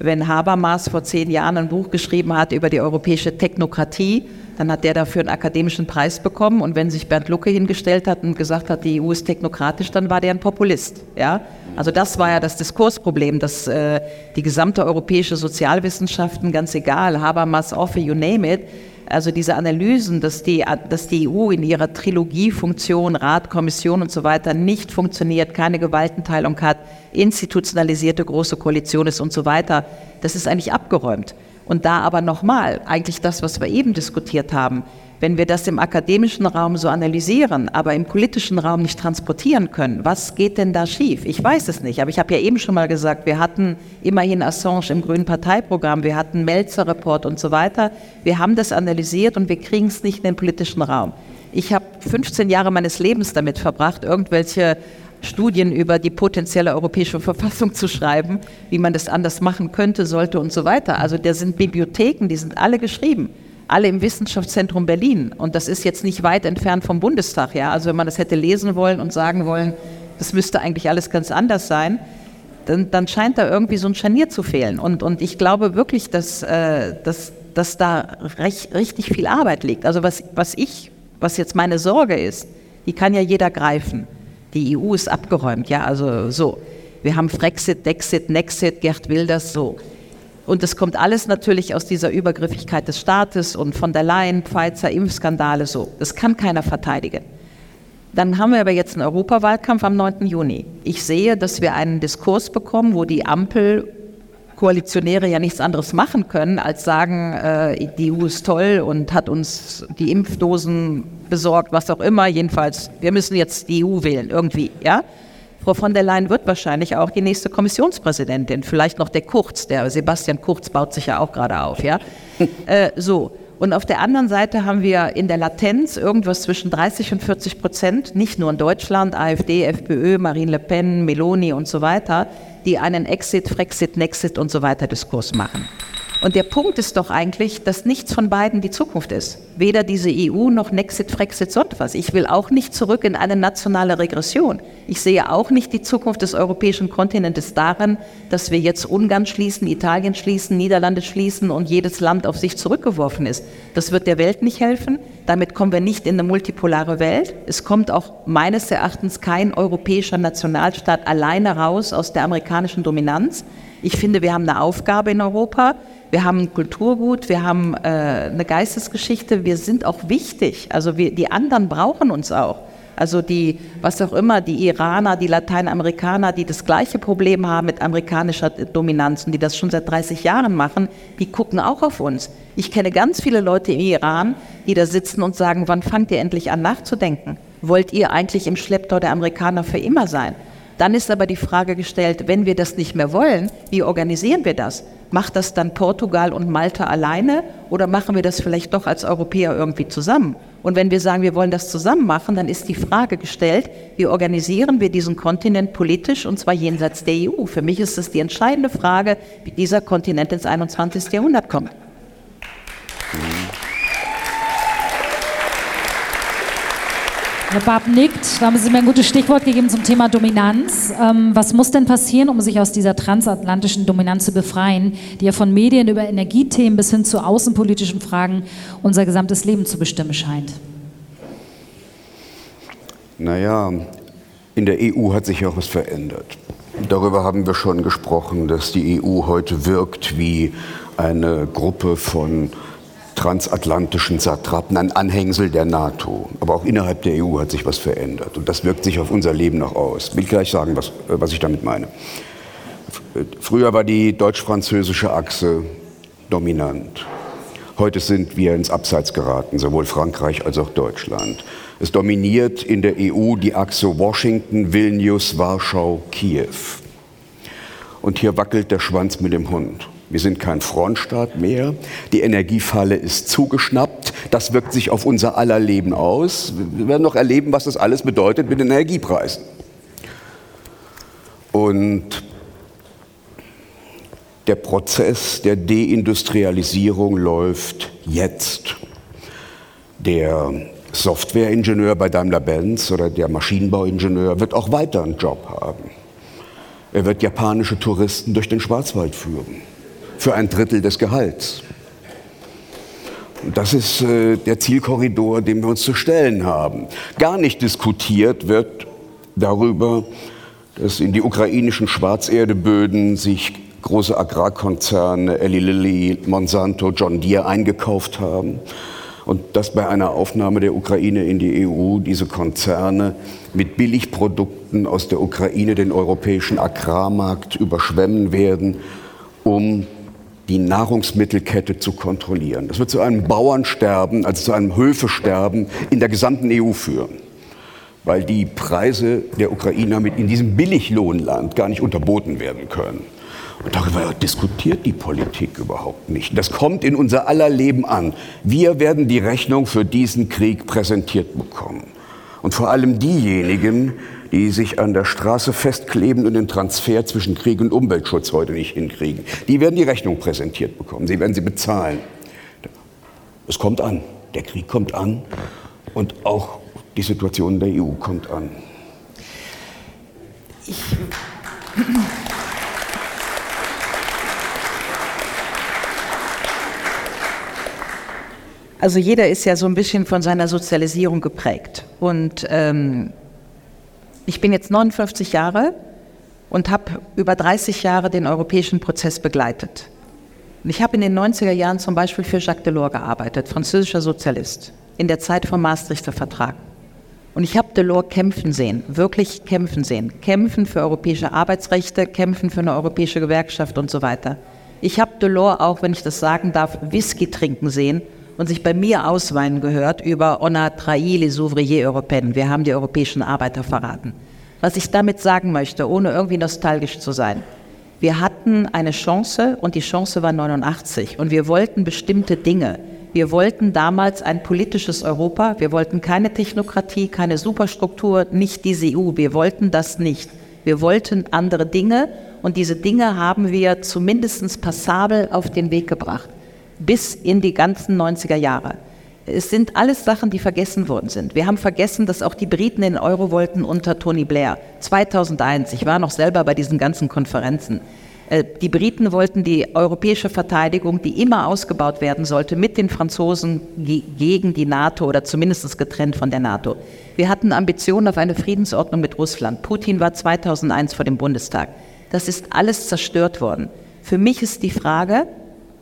wenn Habermas vor zehn Jahren ein Buch geschrieben hat über die europäische Technokratie, dann hat der dafür einen akademischen Preis bekommen. Und wenn sich Bernd Lucke hingestellt hat und gesagt hat, die EU ist technokratisch, dann war der ein Populist. Ja? Also das war ja das Diskursproblem, dass äh, die gesamte europäische Sozialwissenschaften, ganz egal, Habermas, Offe, you name it, also diese Analysen, dass die, dass die EU in ihrer Trilogiefunktion, Rat, Kommission und so weiter nicht funktioniert, keine Gewaltenteilung hat, institutionalisierte große Koalition ist und so weiter, das ist eigentlich abgeräumt. Und da aber nochmal, eigentlich das, was wir eben diskutiert haben, wenn wir das im akademischen Raum so analysieren, aber im politischen Raum nicht transportieren können, was geht denn da schief? Ich weiß es nicht, aber ich habe ja eben schon mal gesagt, wir hatten immerhin Assange im Grünen Parteiprogramm, wir hatten Melzer-Report und so weiter. Wir haben das analysiert und wir kriegen es nicht in den politischen Raum. Ich habe 15 Jahre meines Lebens damit verbracht, irgendwelche Studien über die potenzielle europäische Verfassung zu schreiben, wie man das anders machen könnte, sollte und so weiter. Also da sind Bibliotheken, die sind alle geschrieben alle im Wissenschaftszentrum Berlin. Und das ist jetzt nicht weit entfernt vom Bundestag. Ja? Also wenn man das hätte lesen wollen und sagen wollen, das müsste eigentlich alles ganz anders sein, dann, dann scheint da irgendwie so ein Scharnier zu fehlen. Und, und ich glaube wirklich, dass, äh, dass, dass da recht, richtig viel Arbeit liegt. Also was, was ich, was jetzt meine Sorge ist, die kann ja jeder greifen. Die EU ist abgeräumt, ja, also so. Wir haben Frexit, Dexit, Nexit, Gerd Wilders, so. Und das kommt alles natürlich aus dieser Übergriffigkeit des Staates und von der Leyen, Pfizer, Impfskandale so. Das kann keiner verteidigen. Dann haben wir aber jetzt einen Europawahlkampf am 9. Juni. Ich sehe, dass wir einen Diskurs bekommen, wo die Ampel Koalitionäre ja nichts anderes machen können, als sagen, äh, die EU ist toll und hat uns die Impfdosen besorgt, was auch immer. Jedenfalls, wir müssen jetzt die EU wählen, irgendwie, ja. Frau von der Leyen wird wahrscheinlich auch die nächste Kommissionspräsidentin. Vielleicht noch der Kurz, der Sebastian Kurz baut sich ja auch gerade auf. Ja? äh, so. Und auf der anderen Seite haben wir in der Latenz irgendwas zwischen 30 und 40 Prozent, nicht nur in Deutschland, AfD, FPÖ, Marine Le Pen, Meloni und so weiter, die einen Exit, Frexit, Nexit und so weiter Diskurs machen. Und der Punkt ist doch eigentlich, dass nichts von beiden die Zukunft ist. Weder diese EU noch Nexit, Frexit, sonst was. Ich will auch nicht zurück in eine nationale Regression. Ich sehe auch nicht die Zukunft des europäischen Kontinentes darin, dass wir jetzt Ungarn schließen, Italien schließen, Niederlande schließen und jedes Land auf sich zurückgeworfen ist. Das wird der Welt nicht helfen. Damit kommen wir nicht in eine multipolare Welt. Es kommt auch meines Erachtens kein europäischer Nationalstaat alleine raus aus der amerikanischen Dominanz. Ich finde, wir haben eine Aufgabe in Europa. Wir haben ein Kulturgut, wir haben äh, eine Geistesgeschichte, wir sind auch wichtig. Also wir, die anderen brauchen uns auch. Also die, was auch immer, die Iraner, die Lateinamerikaner, die das gleiche Problem haben mit amerikanischer Dominanz und die das schon seit 30 Jahren machen, die gucken auch auf uns. Ich kenne ganz viele Leute im Iran, die da sitzen und sagen, wann fangt ihr endlich an nachzudenken? Wollt ihr eigentlich im Schlepptau der Amerikaner für immer sein? Dann ist aber die Frage gestellt, wenn wir das nicht mehr wollen, wie organisieren wir das? Macht das dann Portugal und Malta alleine oder machen wir das vielleicht doch als Europäer irgendwie zusammen? Und wenn wir sagen, wir wollen das zusammen machen, dann ist die Frage gestellt, wie organisieren wir diesen Kontinent politisch und zwar jenseits der EU? Für mich ist es die entscheidende Frage, wie dieser Kontinent ins 21. Jahrhundert kommt. Herr Barb nickt. Da haben Sie mir ein gutes Stichwort gegeben zum Thema Dominanz. Ähm, was muss denn passieren, um sich aus dieser transatlantischen Dominanz zu befreien, die ja von Medien über Energiethemen bis hin zu außenpolitischen Fragen unser gesamtes Leben zu bestimmen scheint? Naja, In der EU hat sich auch was verändert. Darüber haben wir schon gesprochen, dass die EU heute wirkt wie eine Gruppe von transatlantischen Satrapen, ein Anhängsel der NATO. Aber auch innerhalb der EU hat sich was verändert. Und das wirkt sich auf unser Leben noch aus. Ich will gleich sagen, was, was ich damit meine. Früher war die deutsch-französische Achse dominant. Heute sind wir ins Abseits geraten, sowohl Frankreich als auch Deutschland. Es dominiert in der EU die Achse Washington, Vilnius, Warschau, Kiew. Und hier wackelt der Schwanz mit dem Hund. Wir sind kein Frontstaat mehr. Die Energiefalle ist zugeschnappt. Das wirkt sich auf unser aller Leben aus. Wir werden noch erleben, was das alles bedeutet mit den Energiepreisen. Und der Prozess der Deindustrialisierung läuft jetzt. Der Softwareingenieur bei Daimler-Benz oder der Maschinenbauingenieur wird auch weiter einen Job haben. Er wird japanische Touristen durch den Schwarzwald führen, für ein Drittel des Gehalts. Das ist äh, der Zielkorridor, den wir uns zu stellen haben. Gar nicht diskutiert wird darüber, dass in die ukrainischen Schwarzerdeböden sich große Agrarkonzerne, Eli Lilly, Monsanto, John Deere eingekauft haben und dass bei einer Aufnahme der Ukraine in die EU diese Konzerne mit Billigprodukten aus der Ukraine den europäischen Agrarmarkt überschwemmen werden, um die Nahrungsmittelkette zu kontrollieren. Das wird zu einem Bauernsterben, also zu einem Höfesterben in der gesamten EU führen, weil die Preise der Ukrainer mit in diesem Billiglohnland gar nicht unterboten werden können. Und darüber diskutiert die Politik überhaupt nicht. Das kommt in unser aller Leben an. Wir werden die Rechnung für diesen Krieg präsentiert bekommen. Und vor allem diejenigen, die sich an der Straße festkleben und den Transfer zwischen Krieg und Umweltschutz heute nicht hinkriegen, die werden die Rechnung präsentiert bekommen. Sie werden sie bezahlen. Es kommt an. Der Krieg kommt an und auch die Situation der EU kommt an. Ich Also jeder ist ja so ein bisschen von seiner Sozialisierung geprägt. Und ähm, ich bin jetzt 59 Jahre und habe über 30 Jahre den europäischen Prozess begleitet. Ich habe in den 90er Jahren zum Beispiel für Jacques Delors gearbeitet, französischer Sozialist, in der Zeit vom Maastrichter Vertrag. Und ich habe Delors kämpfen sehen, wirklich kämpfen sehen. Kämpfen für europäische Arbeitsrechte, kämpfen für eine europäische Gewerkschaft und so weiter. Ich habe Delors auch, wenn ich das sagen darf, Whisky trinken sehen und sich bei mir ausweinen gehört über On a trahi les ouvriers européens. Wir haben die europäischen Arbeiter verraten. Was ich damit sagen möchte, ohne irgendwie nostalgisch zu sein. Wir hatten eine Chance und die Chance war 89 und wir wollten bestimmte Dinge. Wir wollten damals ein politisches Europa, wir wollten keine Technokratie, keine Superstruktur, nicht diese EU, wir wollten das nicht. Wir wollten andere Dinge und diese Dinge haben wir zumindest passabel auf den Weg gebracht bis in die ganzen 90er Jahre. Es sind alles Sachen, die vergessen worden sind. Wir haben vergessen, dass auch die Briten den Euro wollten unter Tony Blair. 2001, ich war noch selber bei diesen ganzen Konferenzen. Äh, die Briten wollten die europäische Verteidigung, die immer ausgebaut werden sollte, mit den Franzosen gegen die NATO oder zumindest getrennt von der NATO. Wir hatten Ambitionen auf eine Friedensordnung mit Russland. Putin war 2001 vor dem Bundestag. Das ist alles zerstört worden. Für mich ist die Frage,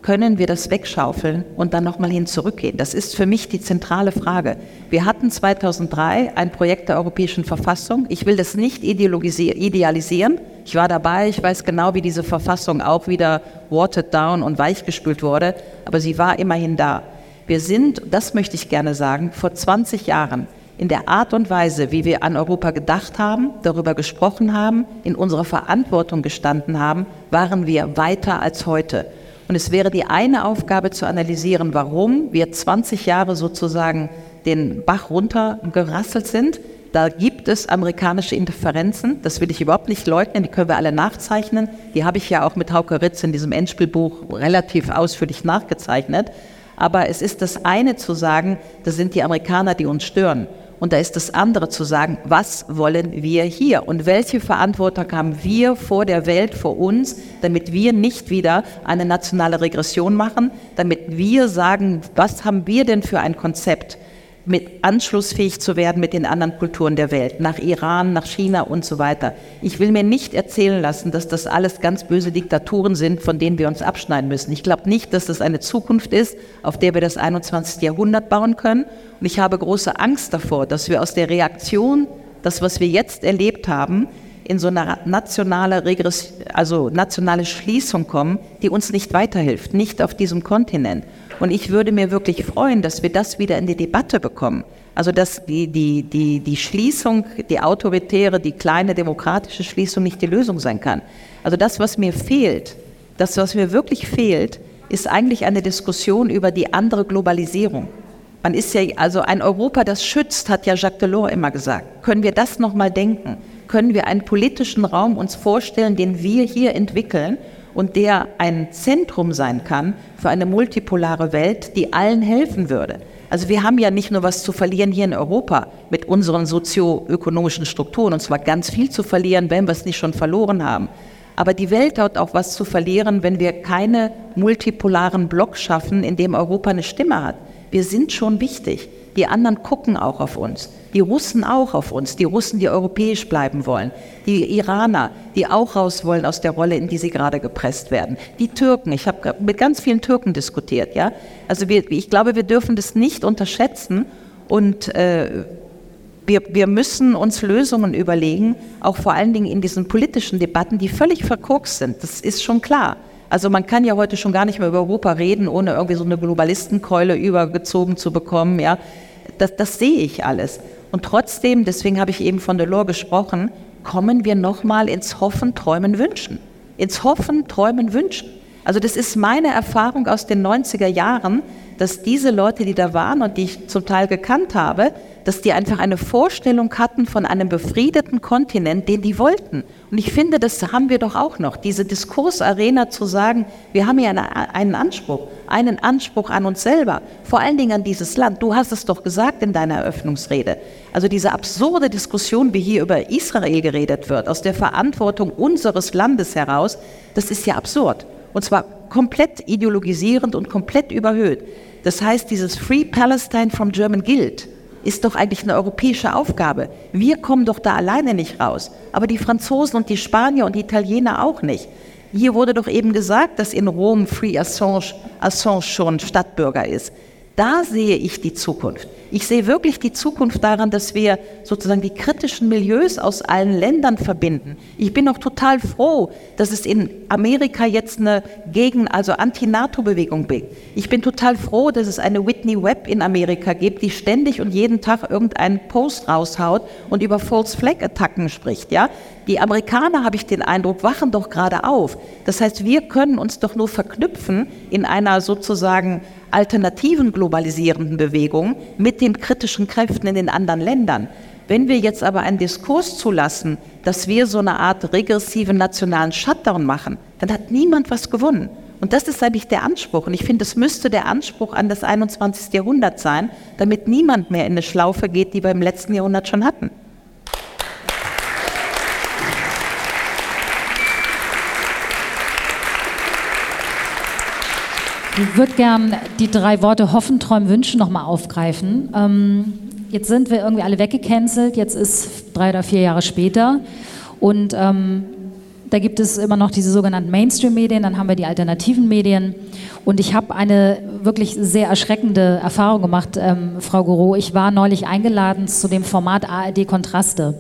können wir das wegschaufeln und dann nochmal hin zurückgehen? Das ist für mich die zentrale Frage. Wir hatten 2003 ein Projekt der Europäischen Verfassung. Ich will das nicht idealisieren. Ich war dabei, ich weiß genau, wie diese Verfassung auch wieder watered down und weichgespült wurde, aber sie war immerhin da. Wir sind, das möchte ich gerne sagen, vor 20 Jahren in der Art und Weise, wie wir an Europa gedacht haben, darüber gesprochen haben, in unserer Verantwortung gestanden haben, waren wir weiter als heute. Und es wäre die eine Aufgabe zu analysieren, warum wir 20 Jahre sozusagen den Bach runtergerasselt sind. Da gibt es amerikanische Interferenzen, das will ich überhaupt nicht leugnen, die können wir alle nachzeichnen. Die habe ich ja auch mit Hauke Ritz in diesem Endspielbuch relativ ausführlich nachgezeichnet. Aber es ist das eine zu sagen, das sind die Amerikaner, die uns stören. Und da ist das andere zu sagen, was wollen wir hier und welche Verantwortung haben wir vor der Welt, vor uns, damit wir nicht wieder eine nationale Regression machen, damit wir sagen, was haben wir denn für ein Konzept? Mit anschlussfähig zu werden mit den anderen Kulturen der Welt, nach Iran, nach China und so weiter. Ich will mir nicht erzählen lassen, dass das alles ganz böse Diktaturen sind, von denen wir uns abschneiden müssen. Ich glaube nicht, dass das eine Zukunft ist, auf der wir das 21. Jahrhundert bauen können. Und ich habe große Angst davor, dass wir aus der Reaktion, das, was wir jetzt erlebt haben, in so eine nationale, also nationale Schließung kommen, die uns nicht weiterhilft, nicht auf diesem Kontinent. Und ich würde mir wirklich freuen, dass wir das wieder in die Debatte bekommen. Also dass die, die, die, die Schließung, die autoritäre, die kleine demokratische Schließung nicht die Lösung sein kann. Also das, was mir fehlt, das, was mir wirklich fehlt, ist eigentlich eine Diskussion über die andere Globalisierung. Man ist ja, also ein Europa, das schützt, hat ja Jacques Delors immer gesagt. Können wir das nochmal denken? Können wir einen politischen Raum uns vorstellen, den wir hier entwickeln und der ein Zentrum sein kann für eine multipolare Welt, die allen helfen würde. Also wir haben ja nicht nur was zu verlieren hier in Europa mit unseren sozioökonomischen Strukturen, und zwar ganz viel zu verlieren, wenn wir es nicht schon verloren haben. Aber die Welt hat auch was zu verlieren, wenn wir keine multipolaren Block schaffen, in dem Europa eine Stimme hat. Wir sind schon wichtig. Die anderen gucken auch auf uns. Die Russen auch auf uns. Die Russen, die europäisch bleiben wollen. Die Iraner, die auch raus wollen aus der Rolle, in die sie gerade gepresst werden. Die Türken. Ich habe mit ganz vielen Türken diskutiert. Ja, also wir, ich glaube, wir dürfen das nicht unterschätzen und äh, wir, wir, müssen uns Lösungen überlegen, auch vor allen Dingen in diesen politischen Debatten, die völlig verkorkst sind. Das ist schon klar. Also man kann ja heute schon gar nicht mehr über Europa reden, ohne irgendwie so eine Globalistenkeule übergezogen zu bekommen. Ja, das, das sehe ich alles. Und trotzdem, deswegen habe ich eben von Delors gesprochen, kommen wir nochmal ins Hoffen, Träumen, Wünschen. Ins Hoffen, Träumen, Wünschen. Also das ist meine Erfahrung aus den 90er Jahren, dass diese Leute, die da waren und die ich zum Teil gekannt habe, dass die einfach eine Vorstellung hatten von einem befriedeten Kontinent, den die wollten. Und ich finde, das haben wir doch auch noch, diese Diskursarena zu sagen, wir haben ja einen Anspruch, einen Anspruch an uns selber, vor allen Dingen an dieses Land. Du hast es doch gesagt in deiner Eröffnungsrede. Also diese absurde Diskussion, wie hier über Israel geredet wird, aus der Verantwortung unseres Landes heraus, das ist ja absurd. Und zwar komplett ideologisierend und komplett überhöht. Das heißt, dieses Free Palestine from German Guild, ist doch eigentlich eine europäische Aufgabe. Wir kommen doch da alleine nicht raus. Aber die Franzosen und die Spanier und die Italiener auch nicht. Hier wurde doch eben gesagt, dass in Rom Free Assange, Assange schon Stadtbürger ist. Da sehe ich die Zukunft. Ich sehe wirklich die Zukunft daran, dass wir sozusagen die kritischen Milieus aus allen Ländern verbinden. Ich bin auch total froh, dass es in Amerika jetzt eine Gegen-, also Anti-NATO-Bewegung gibt. Ich bin total froh, dass es eine Whitney Webb in Amerika gibt, die ständig und jeden Tag irgendeinen Post raushaut und über False Flag Attacken spricht, ja? Die Amerikaner, habe ich den Eindruck, wachen doch gerade auf. Das heißt, wir können uns doch nur verknüpfen in einer sozusagen alternativen globalisierenden Bewegung mit den kritischen Kräften in den anderen Ländern. Wenn wir jetzt aber einen Diskurs zulassen, dass wir so eine Art regressiven nationalen Shutdown machen, dann hat niemand was gewonnen. Und das ist eigentlich der Anspruch. Und ich finde, es müsste der Anspruch an das 21. Jahrhundert sein, damit niemand mehr in eine Schlaufe geht, die wir im letzten Jahrhundert schon hatten. Ich würde gern die drei Worte hoffen, träumen, wünschen nochmal aufgreifen. Ähm, jetzt sind wir irgendwie alle weggecancelt, jetzt ist drei oder vier Jahre später und ähm, da gibt es immer noch diese sogenannten Mainstream-Medien, dann haben wir die alternativen Medien. Und ich habe eine wirklich sehr erschreckende Erfahrung gemacht, ähm, Frau Goro. Ich war neulich eingeladen zu dem Format ARD Kontraste.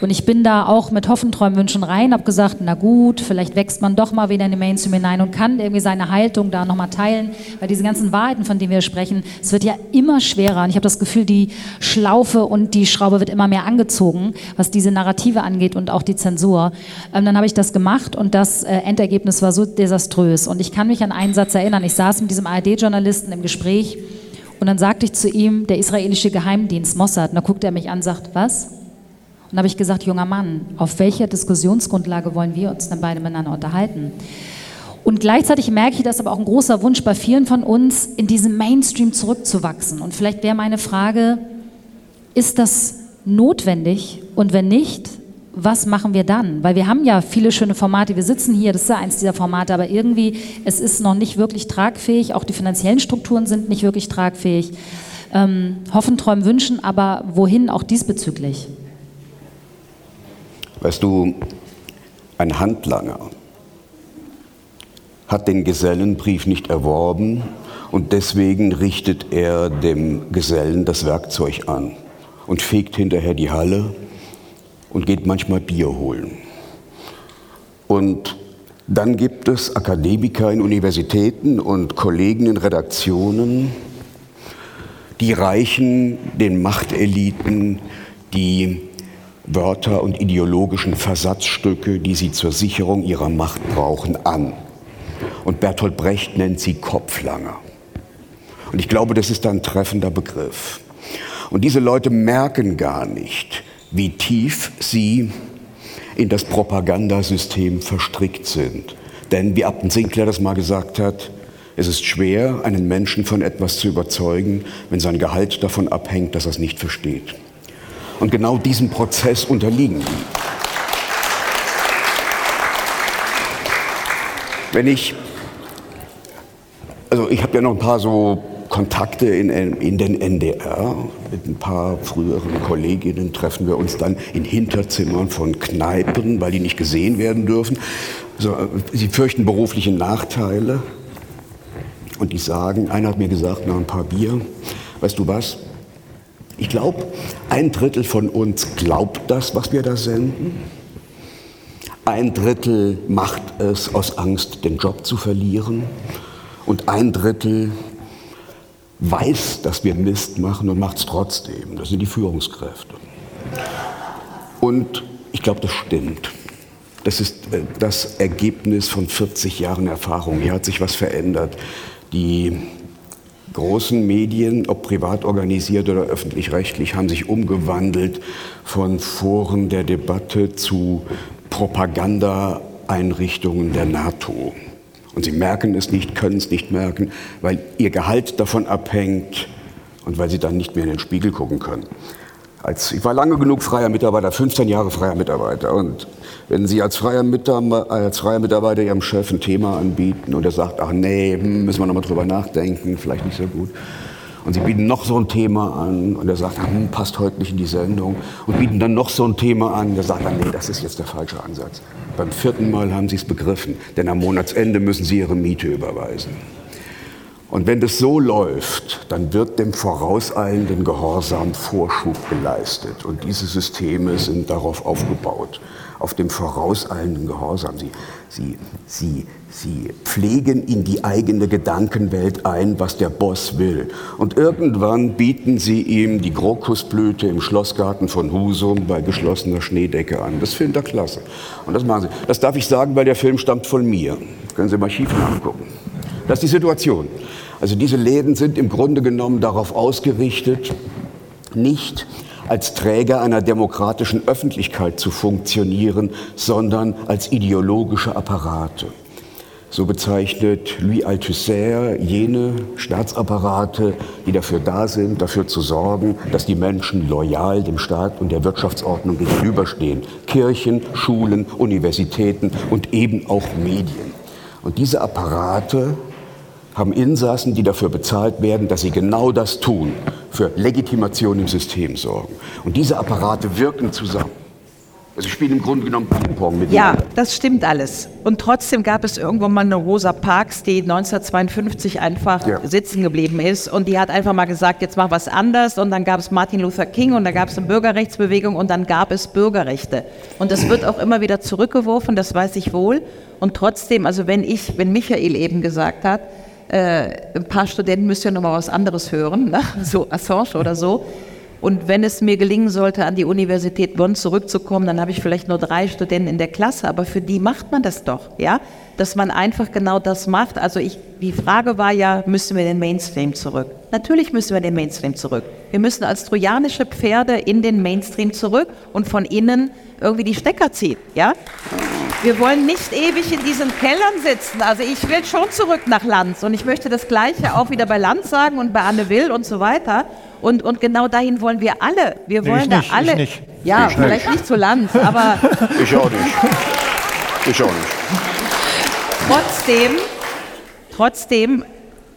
Und ich bin da auch mit Hoffenträumen, Wünschen rein, habe gesagt, na gut, vielleicht wächst man doch mal wieder in die Mainstream hinein und kann irgendwie seine Haltung da nochmal teilen, weil diese ganzen Wahrheiten, von denen wir sprechen, es wird ja immer schwerer. Und ich habe das Gefühl, die Schlaufe und die Schraube wird immer mehr angezogen, was diese Narrative angeht und auch die Zensur. Ähm, dann habe ich das gemacht und das äh, Endergebnis war so desaströs. Und ich kann mich an einen Satz erinnern, ich saß mit diesem ARD-Journalisten im Gespräch und dann sagte ich zu ihm, der israelische Geheimdienst Mossad, und da guckt er mich an und sagt, was? Und habe ich gesagt, junger Mann, auf welcher Diskussionsgrundlage wollen wir uns denn beide miteinander unterhalten? Und gleichzeitig merke ich, dass aber auch ein großer Wunsch bei vielen von uns, in diesem Mainstream zurückzuwachsen. Und vielleicht wäre meine Frage, ist das notwendig? Und wenn nicht, was machen wir dann? Weil wir haben ja viele schöne Formate. Wir sitzen hier, das ist ja eins dieser Formate, aber irgendwie, es ist noch nicht wirklich tragfähig. Auch die finanziellen Strukturen sind nicht wirklich tragfähig. ähm, hoffen, träumen, wünschen, aber wohin auch diesbezüglich? Weißt du, ein Handlanger hat den Gesellenbrief nicht erworben und deswegen richtet er dem Gesellen das Werkzeug an und fegt hinterher die Halle und geht manchmal Bier holen. Und dann gibt es Akademiker in Universitäten und Kollegen in Redaktionen, die reichen den Machteliten die Wörter und ideologischen Versatzstücke, die sie zur Sicherung ihrer Macht brauchen, an. Und Bertolt Brecht nennt sie Kopflanger. Und ich glaube, das ist ein treffender Begriff. Und diese Leute merken gar nicht, wie tief sie in das Propagandasystem verstrickt sind. Denn wie Upton Sinclair das mal gesagt hat, es ist schwer, einen Menschen von etwas zu überzeugen, wenn sein Gehalt davon abhängt, dass er es nicht versteht. Und genau diesem Prozess unterliegen die. Wenn ich, also ich habe ja noch ein paar so Kontakte in, in den NDR. Mit ein paar früheren Kolleginnen treffen wir uns dann in Hinterzimmern von Kneipen, weil die nicht gesehen werden dürfen. Also, sie fürchten berufliche Nachteile. Und die sagen, einer hat mir gesagt, nach ein paar Bier, weißt du was, ich glaube, ein Drittel von uns glaubt das, was wir da senden. Ein Drittel macht es aus Angst, den Job zu verlieren. Und ein Drittel weiß, dass wir Mist machen und macht es trotzdem. Das sind die Führungskräfte. Und ich glaube, das stimmt. Das ist äh, das Ergebnis von 40 Jahren Erfahrung. Hier hat sich was verändert. Die großen Medien, ob privat organisiert oder öffentlich-rechtlich, haben sich umgewandelt von Foren der Debatte zu Propagandaeinrichtungen der NATO. Und sie merken es nicht, können es nicht merken, weil ihr Gehalt davon abhängt und weil sie dann nicht mehr in den Spiegel gucken können. Als, ich war lange genug freier Mitarbeiter, 15 Jahre freier Mitarbeiter. Und wenn Sie als freier, Mitarbeiter, als freier Mitarbeiter Ihrem Chef ein Thema anbieten und er sagt, ach nee, hm, müssen wir nochmal drüber nachdenken, vielleicht nicht so gut. Und Sie bieten noch so ein Thema an und er sagt, hm, passt heute nicht in die Sendung. Und bieten dann noch so ein Thema an, der sagt nee, das ist jetzt der falsche Ansatz. Beim vierten Mal haben Sie es begriffen, denn am Monatsende müssen Sie Ihre Miete überweisen. Und wenn das so läuft, dann wird dem vorauseilenden Gehorsam Vorschub geleistet. Und diese Systeme sind darauf aufgebaut, auf dem vorauseilenden Gehorsam. Sie, sie, sie, sie pflegen in die eigene Gedankenwelt ein, was der Boss will. Und irgendwann bieten sie ihm die Krokusblüte im Schlossgarten von Husum bei geschlossener Schneedecke an. Das findet er klasse. Und das machen sie. Das darf ich sagen, weil der Film stammt von mir. Können Sie mal schief nachgucken. Das ist die Situation. Also diese Läden sind im Grunde genommen darauf ausgerichtet, nicht als Träger einer demokratischen Öffentlichkeit zu funktionieren, sondern als ideologische Apparate. So bezeichnet Louis Althusser jene Staatsapparate, die dafür da sind, dafür zu sorgen, dass die Menschen loyal dem Staat und der Wirtschaftsordnung gegenüberstehen. Kirchen, Schulen, Universitäten und eben auch Medien. Und diese Apparate haben Insassen, die dafür bezahlt werden, dass sie genau das tun, für Legitimation im System sorgen. Und diese Apparate wirken zusammen. Also spielen im Grunde genommen Ping-Pong mit Ja, das stimmt alles. Und trotzdem gab es irgendwann mal eine Rosa Parks, die 1952 einfach ja. sitzen geblieben ist. Und die hat einfach mal gesagt, jetzt mach was anders. Und dann gab es Martin Luther King und da gab es eine Bürgerrechtsbewegung und dann gab es Bürgerrechte. Und das wird auch immer wieder zurückgeworfen, das weiß ich wohl. Und trotzdem, also wenn ich, wenn Michael eben gesagt hat, äh, ein paar Studenten müssen ja noch mal was anderes hören, ne? so Assange oder so. Und wenn es mir gelingen sollte, an die Universität Bonn zurückzukommen, dann habe ich vielleicht nur drei Studenten in der Klasse, aber für die macht man das doch, ja? Dass man einfach genau das macht. Also ich, die Frage war ja, müssen wir den Mainstream zurück? Natürlich müssen wir den Mainstream zurück. Wir müssen als trojanische Pferde in den Mainstream zurück und von innen irgendwie die Stecker ziehen, ja? Wir wollen nicht ewig in diesen Kellern sitzen. Also ich will schon zurück nach Lanz und ich möchte das Gleiche auch wieder bei Lanz sagen und bei Anne Will und so weiter. Und, und genau dahin wollen wir alle. Wir nee, wollen da nicht, alle. Nicht. Ja, ich vielleicht nicht. nicht zu Lanz, aber. Ich auch nicht. Ich auch nicht. Trotzdem, trotzdem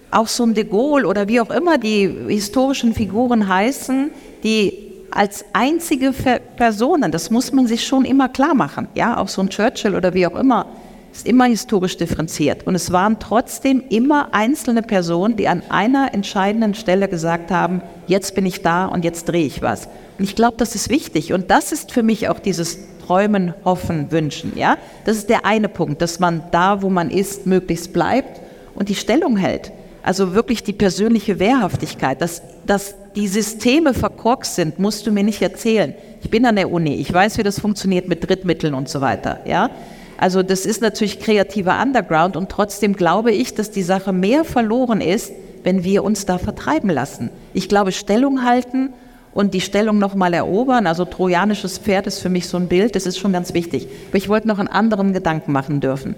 auch so ein de Gaulle oder wie auch immer die historischen Figuren heißen, die als einzige Personen, das muss man sich schon immer klar machen, ja, auch so ein Churchill oder wie auch immer, ist immer historisch differenziert. Und es waren trotzdem immer einzelne Personen, die an einer entscheidenden Stelle gesagt haben, jetzt bin ich da und jetzt drehe ich was. Und ich glaube, das ist wichtig. Und das ist für mich auch dieses Träumen, Hoffen, Wünschen. Ja? Das ist der eine Punkt, dass man da, wo man ist, möglichst bleibt und die Stellung hält. Also wirklich die persönliche Wehrhaftigkeit, dass, dass die Systeme verkorkst sind, musst du mir nicht erzählen. Ich bin an der Uni, ich weiß, wie das funktioniert mit Drittmitteln und so weiter. Ja? Also das ist natürlich kreativer Underground und trotzdem glaube ich, dass die Sache mehr verloren ist, wenn wir uns da vertreiben lassen. Ich glaube, Stellung halten und die Stellung nochmal erobern, also trojanisches Pferd ist für mich so ein Bild, das ist schon ganz wichtig. Aber ich wollte noch einen anderen Gedanken machen dürfen.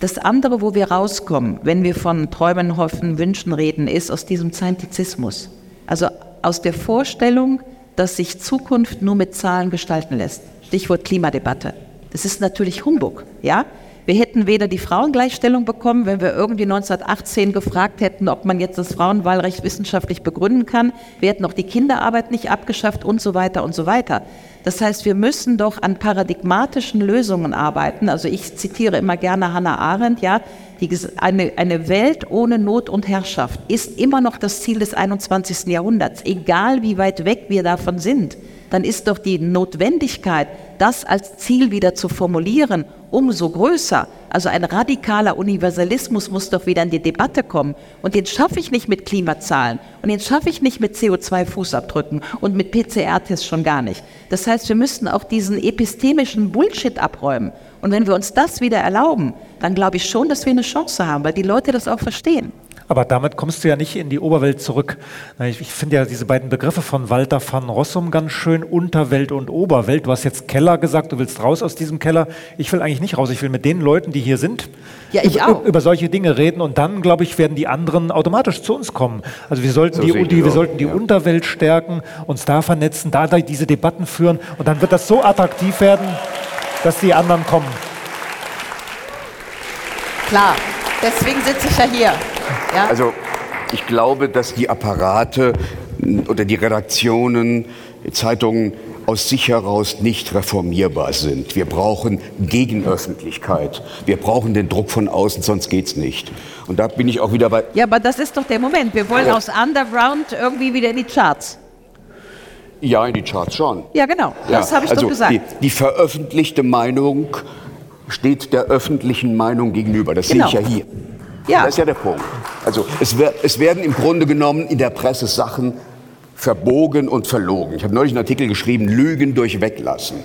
Das andere, wo wir rauskommen, wenn wir von Träumen, Hoffen, Wünschen reden, ist aus diesem Scientizismus. Also aus der Vorstellung, dass sich Zukunft nur mit Zahlen gestalten lässt. Stichwort Klimadebatte. Das ist natürlich Humbug, ja? Wir hätten weder die Frauengleichstellung bekommen, wenn wir irgendwie 1918 gefragt hätten, ob man jetzt das Frauenwahlrecht wissenschaftlich begründen kann. Wir hätten auch die Kinderarbeit nicht abgeschafft und so weiter und so weiter. Das heißt, wir müssen doch an paradigmatischen Lösungen arbeiten. Also ich zitiere immer gerne Hannah Arendt, ja, die, eine, eine Welt ohne Not und Herrschaft ist immer noch das Ziel des 21. Jahrhunderts, egal wie weit weg wir davon sind dann ist doch die Notwendigkeit, das als Ziel wieder zu formulieren, umso größer. Also ein radikaler Universalismus muss doch wieder in die Debatte kommen. Und den schaffe ich nicht mit Klimazahlen und den schaffe ich nicht mit CO2-Fußabdrücken und mit PCR-Tests schon gar nicht. Das heißt, wir müssten auch diesen epistemischen Bullshit abräumen. Und wenn wir uns das wieder erlauben, dann glaube ich schon, dass wir eine Chance haben, weil die Leute das auch verstehen. Aber damit kommst du ja nicht in die Oberwelt zurück. Ich, ich finde ja diese beiden Begriffe von Walter van Rossum ganz schön, Unterwelt und Oberwelt. Du hast jetzt Keller gesagt, du willst raus aus diesem Keller. Ich will eigentlich nicht raus. Ich will mit den Leuten, die hier sind, ja, über, über, solche Dinge reden und dann, glaube ich, werden die anderen automatisch zu uns kommen. Also wir sollten, so die, die, wir sollten die ja. Unterwelt stärken, uns da vernetzen, da diese Debatten führen und dann wird das so attraktiv werden, dass die anderen kommen. Klar, deswegen sitze ich ja hier. Ja? Also ich glaube, dass die Apparate oder die Redaktionen, die Zeitungen aus sich heraus nicht reformierbar sind. Wir brauchen Gegenöffentlichkeit. Wir brauchen den Druck von außen, sonst geht es nicht. Und da bin ich auch wieder bei. Ja, aber das ist doch der Moment. Wir wollen ja. aus Underground irgendwie wieder in die Charts. Ja, in die Charts schon. Ja, genau. Das habe ich also doch gesagt. Die, die veröffentlichte Meinung steht der öffentlichen Meinung gegenüber. Das genau. sehe ich ja hier. Ja. Das ist ja der Punkt. Also es, es werden im Grunde genommen in der Presse Sachen verbogen und verlogen. Ich habe neulich einen Artikel geschrieben, Lügen durch Weglassen.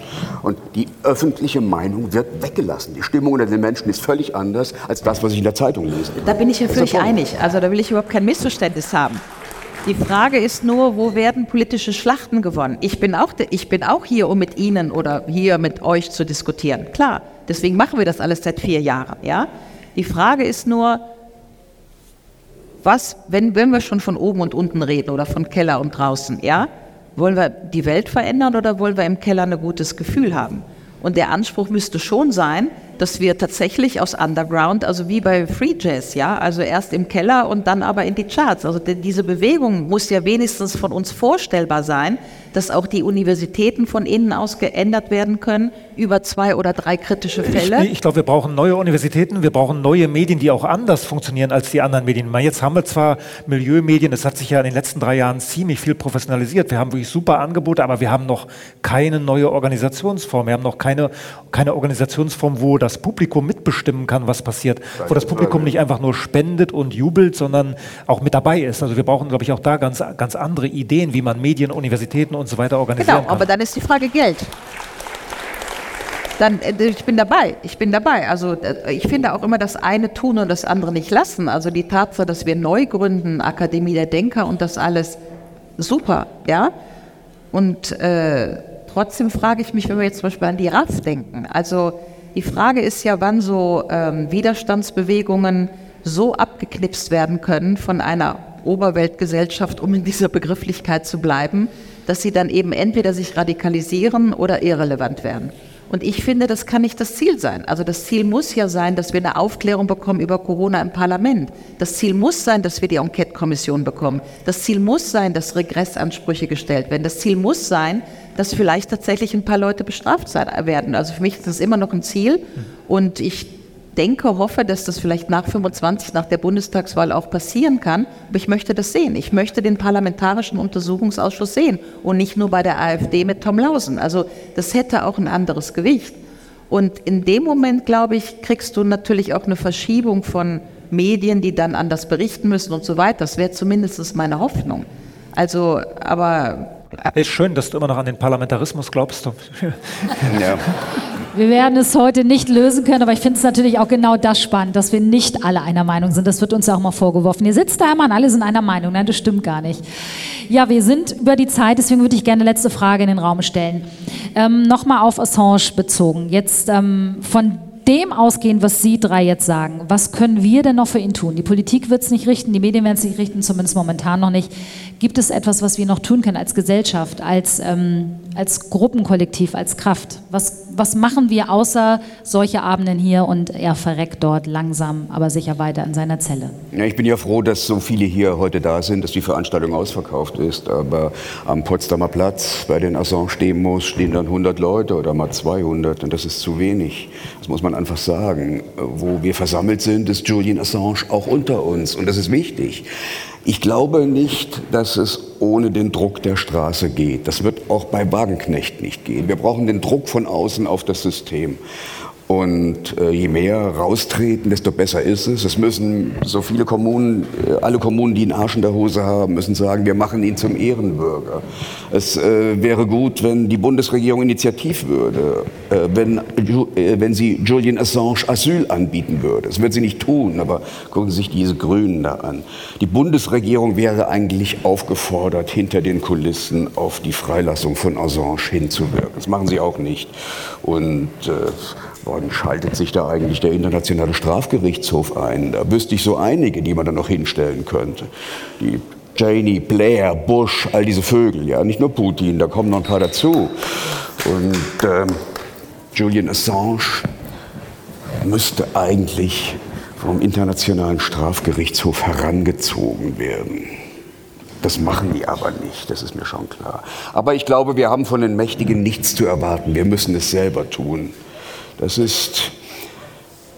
Und die öffentliche Meinung wird weggelassen. Die Stimmung unter den Menschen ist völlig anders als das, was ich in der Zeitung lese. Da bin ich ja völlig einig. Also da will ich überhaupt kein Missverständnis haben. Die Frage ist nur, wo werden politische Schlachten gewonnen? Ich bin auch, ich bin auch hier, um mit Ihnen oder hier mit euch zu diskutieren. Klar, deswegen machen wir das alles seit vier Jahren. Ja? Die Frage ist nur, was, wenn, wenn wir schon von oben und unten reden oder von Keller und draußen, ja, wollen wir die Welt verändern oder wollen wir im Keller ein gutes Gefühl haben? Und der Anspruch müsste schon sein, dass wir tatsächlich aus Underground, also wie bei Free Jazz, ja, also erst im Keller und dann aber in die Charts. Also diese Bewegung muss ja wenigstens von uns vorstellbar sein, dass auch die Universitäten von innen aus geändert werden können über zwei oder drei kritische Fälle. Ich, ich glaube, wir brauchen neue Universitäten, wir brauchen neue Medien, die auch anders funktionieren als die anderen Medien. Jetzt haben wir zwar Milieumedien, es hat sich ja in den letzten drei Jahren ziemlich viel professionalisiert. Wir haben wirklich super Angebote, aber wir haben noch keine neue Organisationsform. Wir haben noch keine, keine Organisationsform, wo das Publikum mitbestimmen kann, was passiert, wo das Publikum nicht einfach nur spendet und jubelt, sondern auch mit dabei ist. Also wir brauchen, glaube ich, auch da ganz, ganz andere Ideen, wie man Medien, Universitäten und so weiter organisieren genau, kann. aber dann ist die Frage Geld. Dann, äh, ich bin dabei, ich bin dabei. Also äh, ich finde auch immer das eine tun und das andere nicht lassen. Also die Tatsache, dass wir neu gründen, Akademie der Denker und das alles, super, ja. Und äh, trotzdem frage ich mich, wenn wir jetzt zum Beispiel an die RAF denken, also die Frage ist ja, wann so ähm, Widerstandsbewegungen so abgeknipst werden können von einer Oberweltgesellschaft, um in dieser Begrifflichkeit zu bleiben, dass sie dann eben entweder sich radikalisieren oder irrelevant werden. Und ich finde, das kann nicht das Ziel sein. Also das Ziel muss ja sein, dass wir eine Aufklärung bekommen über Corona im Parlament. Das Ziel muss sein, dass wir die Enquete-Kommission bekommen. Das Ziel muss sein, dass Regressansprüche gestellt werden. Das Ziel muss sein, dass vielleicht tatsächlich ein paar Leute bestraft werden. Also für mich ist das immer noch ein Ziel. Und ich denke, hoffe, dass das vielleicht nach 25, nach der Bundestagswahl auch passieren kann. Aber ich möchte das sehen. Ich möchte den Parlamentarischen Untersuchungsausschuss sehen und nicht nur bei der AfD mit Tom Lausen. Also das hätte auch ein anderes Gewicht. Und in dem Moment, glaube ich, kriegst du natürlich auch eine Verschiebung von Medien, die dann anders berichten müssen und so weiter. Das wäre zumindest meine Hoffnung. Also, aber. Ist schön, dass du immer noch an den Parlamentarismus glaubst. ja. Wir werden es heute nicht lösen können, aber ich finde es natürlich auch genau das spannend, dass wir nicht alle einer Meinung sind. Das wird uns ja auch mal vorgeworfen. Ihr sitzt da immer und alle sind einer Meinung. Nein, das stimmt gar nicht. Ja, wir sind über die Zeit, deswegen würde ich gerne eine letzte Frage in den Raum stellen. Ähm, Nochmal auf Assange bezogen. Jetzt ähm, von dem ausgehen, was Sie drei jetzt sagen, was können wir denn noch für ihn tun? Die Politik wird es nicht richten, die Medien werden es nicht richten, zumindest momentan noch nicht. Gibt es etwas, was wir noch tun können als Gesellschaft, als, ähm, als Gruppenkollektiv, als Kraft? Was, was machen wir außer solche Abenden hier und er verreckt dort langsam, aber sicher weiter in seiner Zelle? Ja, ich bin ja froh, dass so viele hier heute da sind, dass die Veranstaltung ausverkauft ist. Aber am Potsdamer Platz bei den Assange-Demos stehen dann 100 Leute oder mal 200 und das ist zu wenig. Das muss man einfach sagen. Wo wir versammelt sind, ist Julian Assange auch unter uns und das ist wichtig. Ich glaube nicht, dass es ohne den Druck der Straße geht. Das wird auch bei Wagenknecht nicht gehen. Wir brauchen den Druck von außen auf das System. Und äh, je mehr raustreten, desto besser ist es. Es müssen so viele Kommunen, äh, alle Kommunen, die einen Arsch in der Hose haben, müssen sagen, wir machen ihn zum Ehrenbürger. Es äh, wäre gut, wenn die Bundesregierung initiativ würde, äh, wenn, äh, wenn sie Julian Assange Asyl anbieten würde. Das wird sie nicht tun, aber gucken Sie sich diese Grünen da an. Die Bundesregierung wäre eigentlich aufgefordert, hinter den Kulissen auf die Freilassung von Assange hinzuwirken. Das machen sie auch nicht. Und äh, Wann schaltet sich da eigentlich der Internationale Strafgerichtshof ein? Da wüsste ich so einige, die man da noch hinstellen könnte. Die Cheney, Blair, Bush, all diese Vögel, ja, nicht nur Putin, da kommen noch ein paar dazu. Und ähm, Julian Assange müsste eigentlich vom Internationalen Strafgerichtshof herangezogen werden. Das machen die aber nicht, das ist mir schon klar. Aber ich glaube, wir haben von den Mächtigen nichts zu erwarten. Wir müssen es selber tun. Das ist,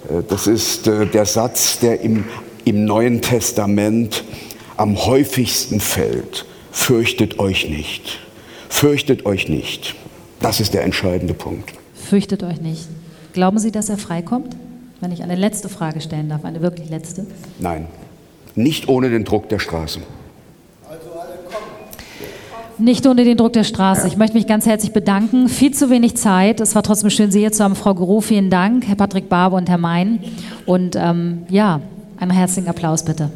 äh, das ist äh, der Satz, der im, im Neuen Testament am häufigsten fällt. Fürchtet euch nicht. Fürchtet euch nicht. Das ist der entscheidende Punkt. Fürchtet euch nicht. Glauben Sie, dass er freikommt? Wenn ich eine letzte Frage stellen darf, eine wirklich letzte? Nein, nicht ohne den Druck der Straße. Nicht ohne den Druck der Straße. Ich möchte mich ganz herzlich bedanken. Viel zu wenig Zeit. Es war trotzdem schön, Sie hier zu haben. Frau Guru, vielen Dank. Herr Patrick Barbe und Herr Mein. Und ähm, ja, einen herzlichen Applaus bitte.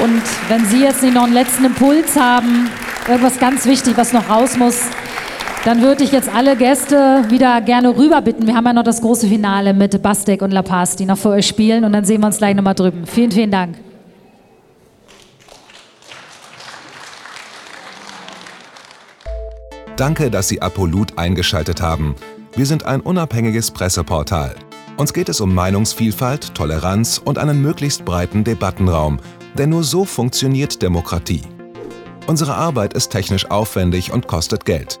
Und wenn Sie jetzt nicht noch einen letzten Impuls haben, irgendwas ganz wichtig, was noch raus muss, dann würde ich jetzt alle Gäste wieder gerne rüber bitten. Wir haben ja noch das große Finale mit Bastek und La Paz, die noch für euch spielen. Und dann sehen wir uns gleich nochmal drüben. Vielen, vielen Dank. Danke, dass Sie Apolut eingeschaltet haben. Wir sind ein unabhängiges Presseportal. Uns geht es um Meinungsvielfalt, Toleranz und einen möglichst breiten Debattenraum, denn nur so funktioniert Demokratie. Unsere Arbeit ist technisch aufwendig und kostet Geld.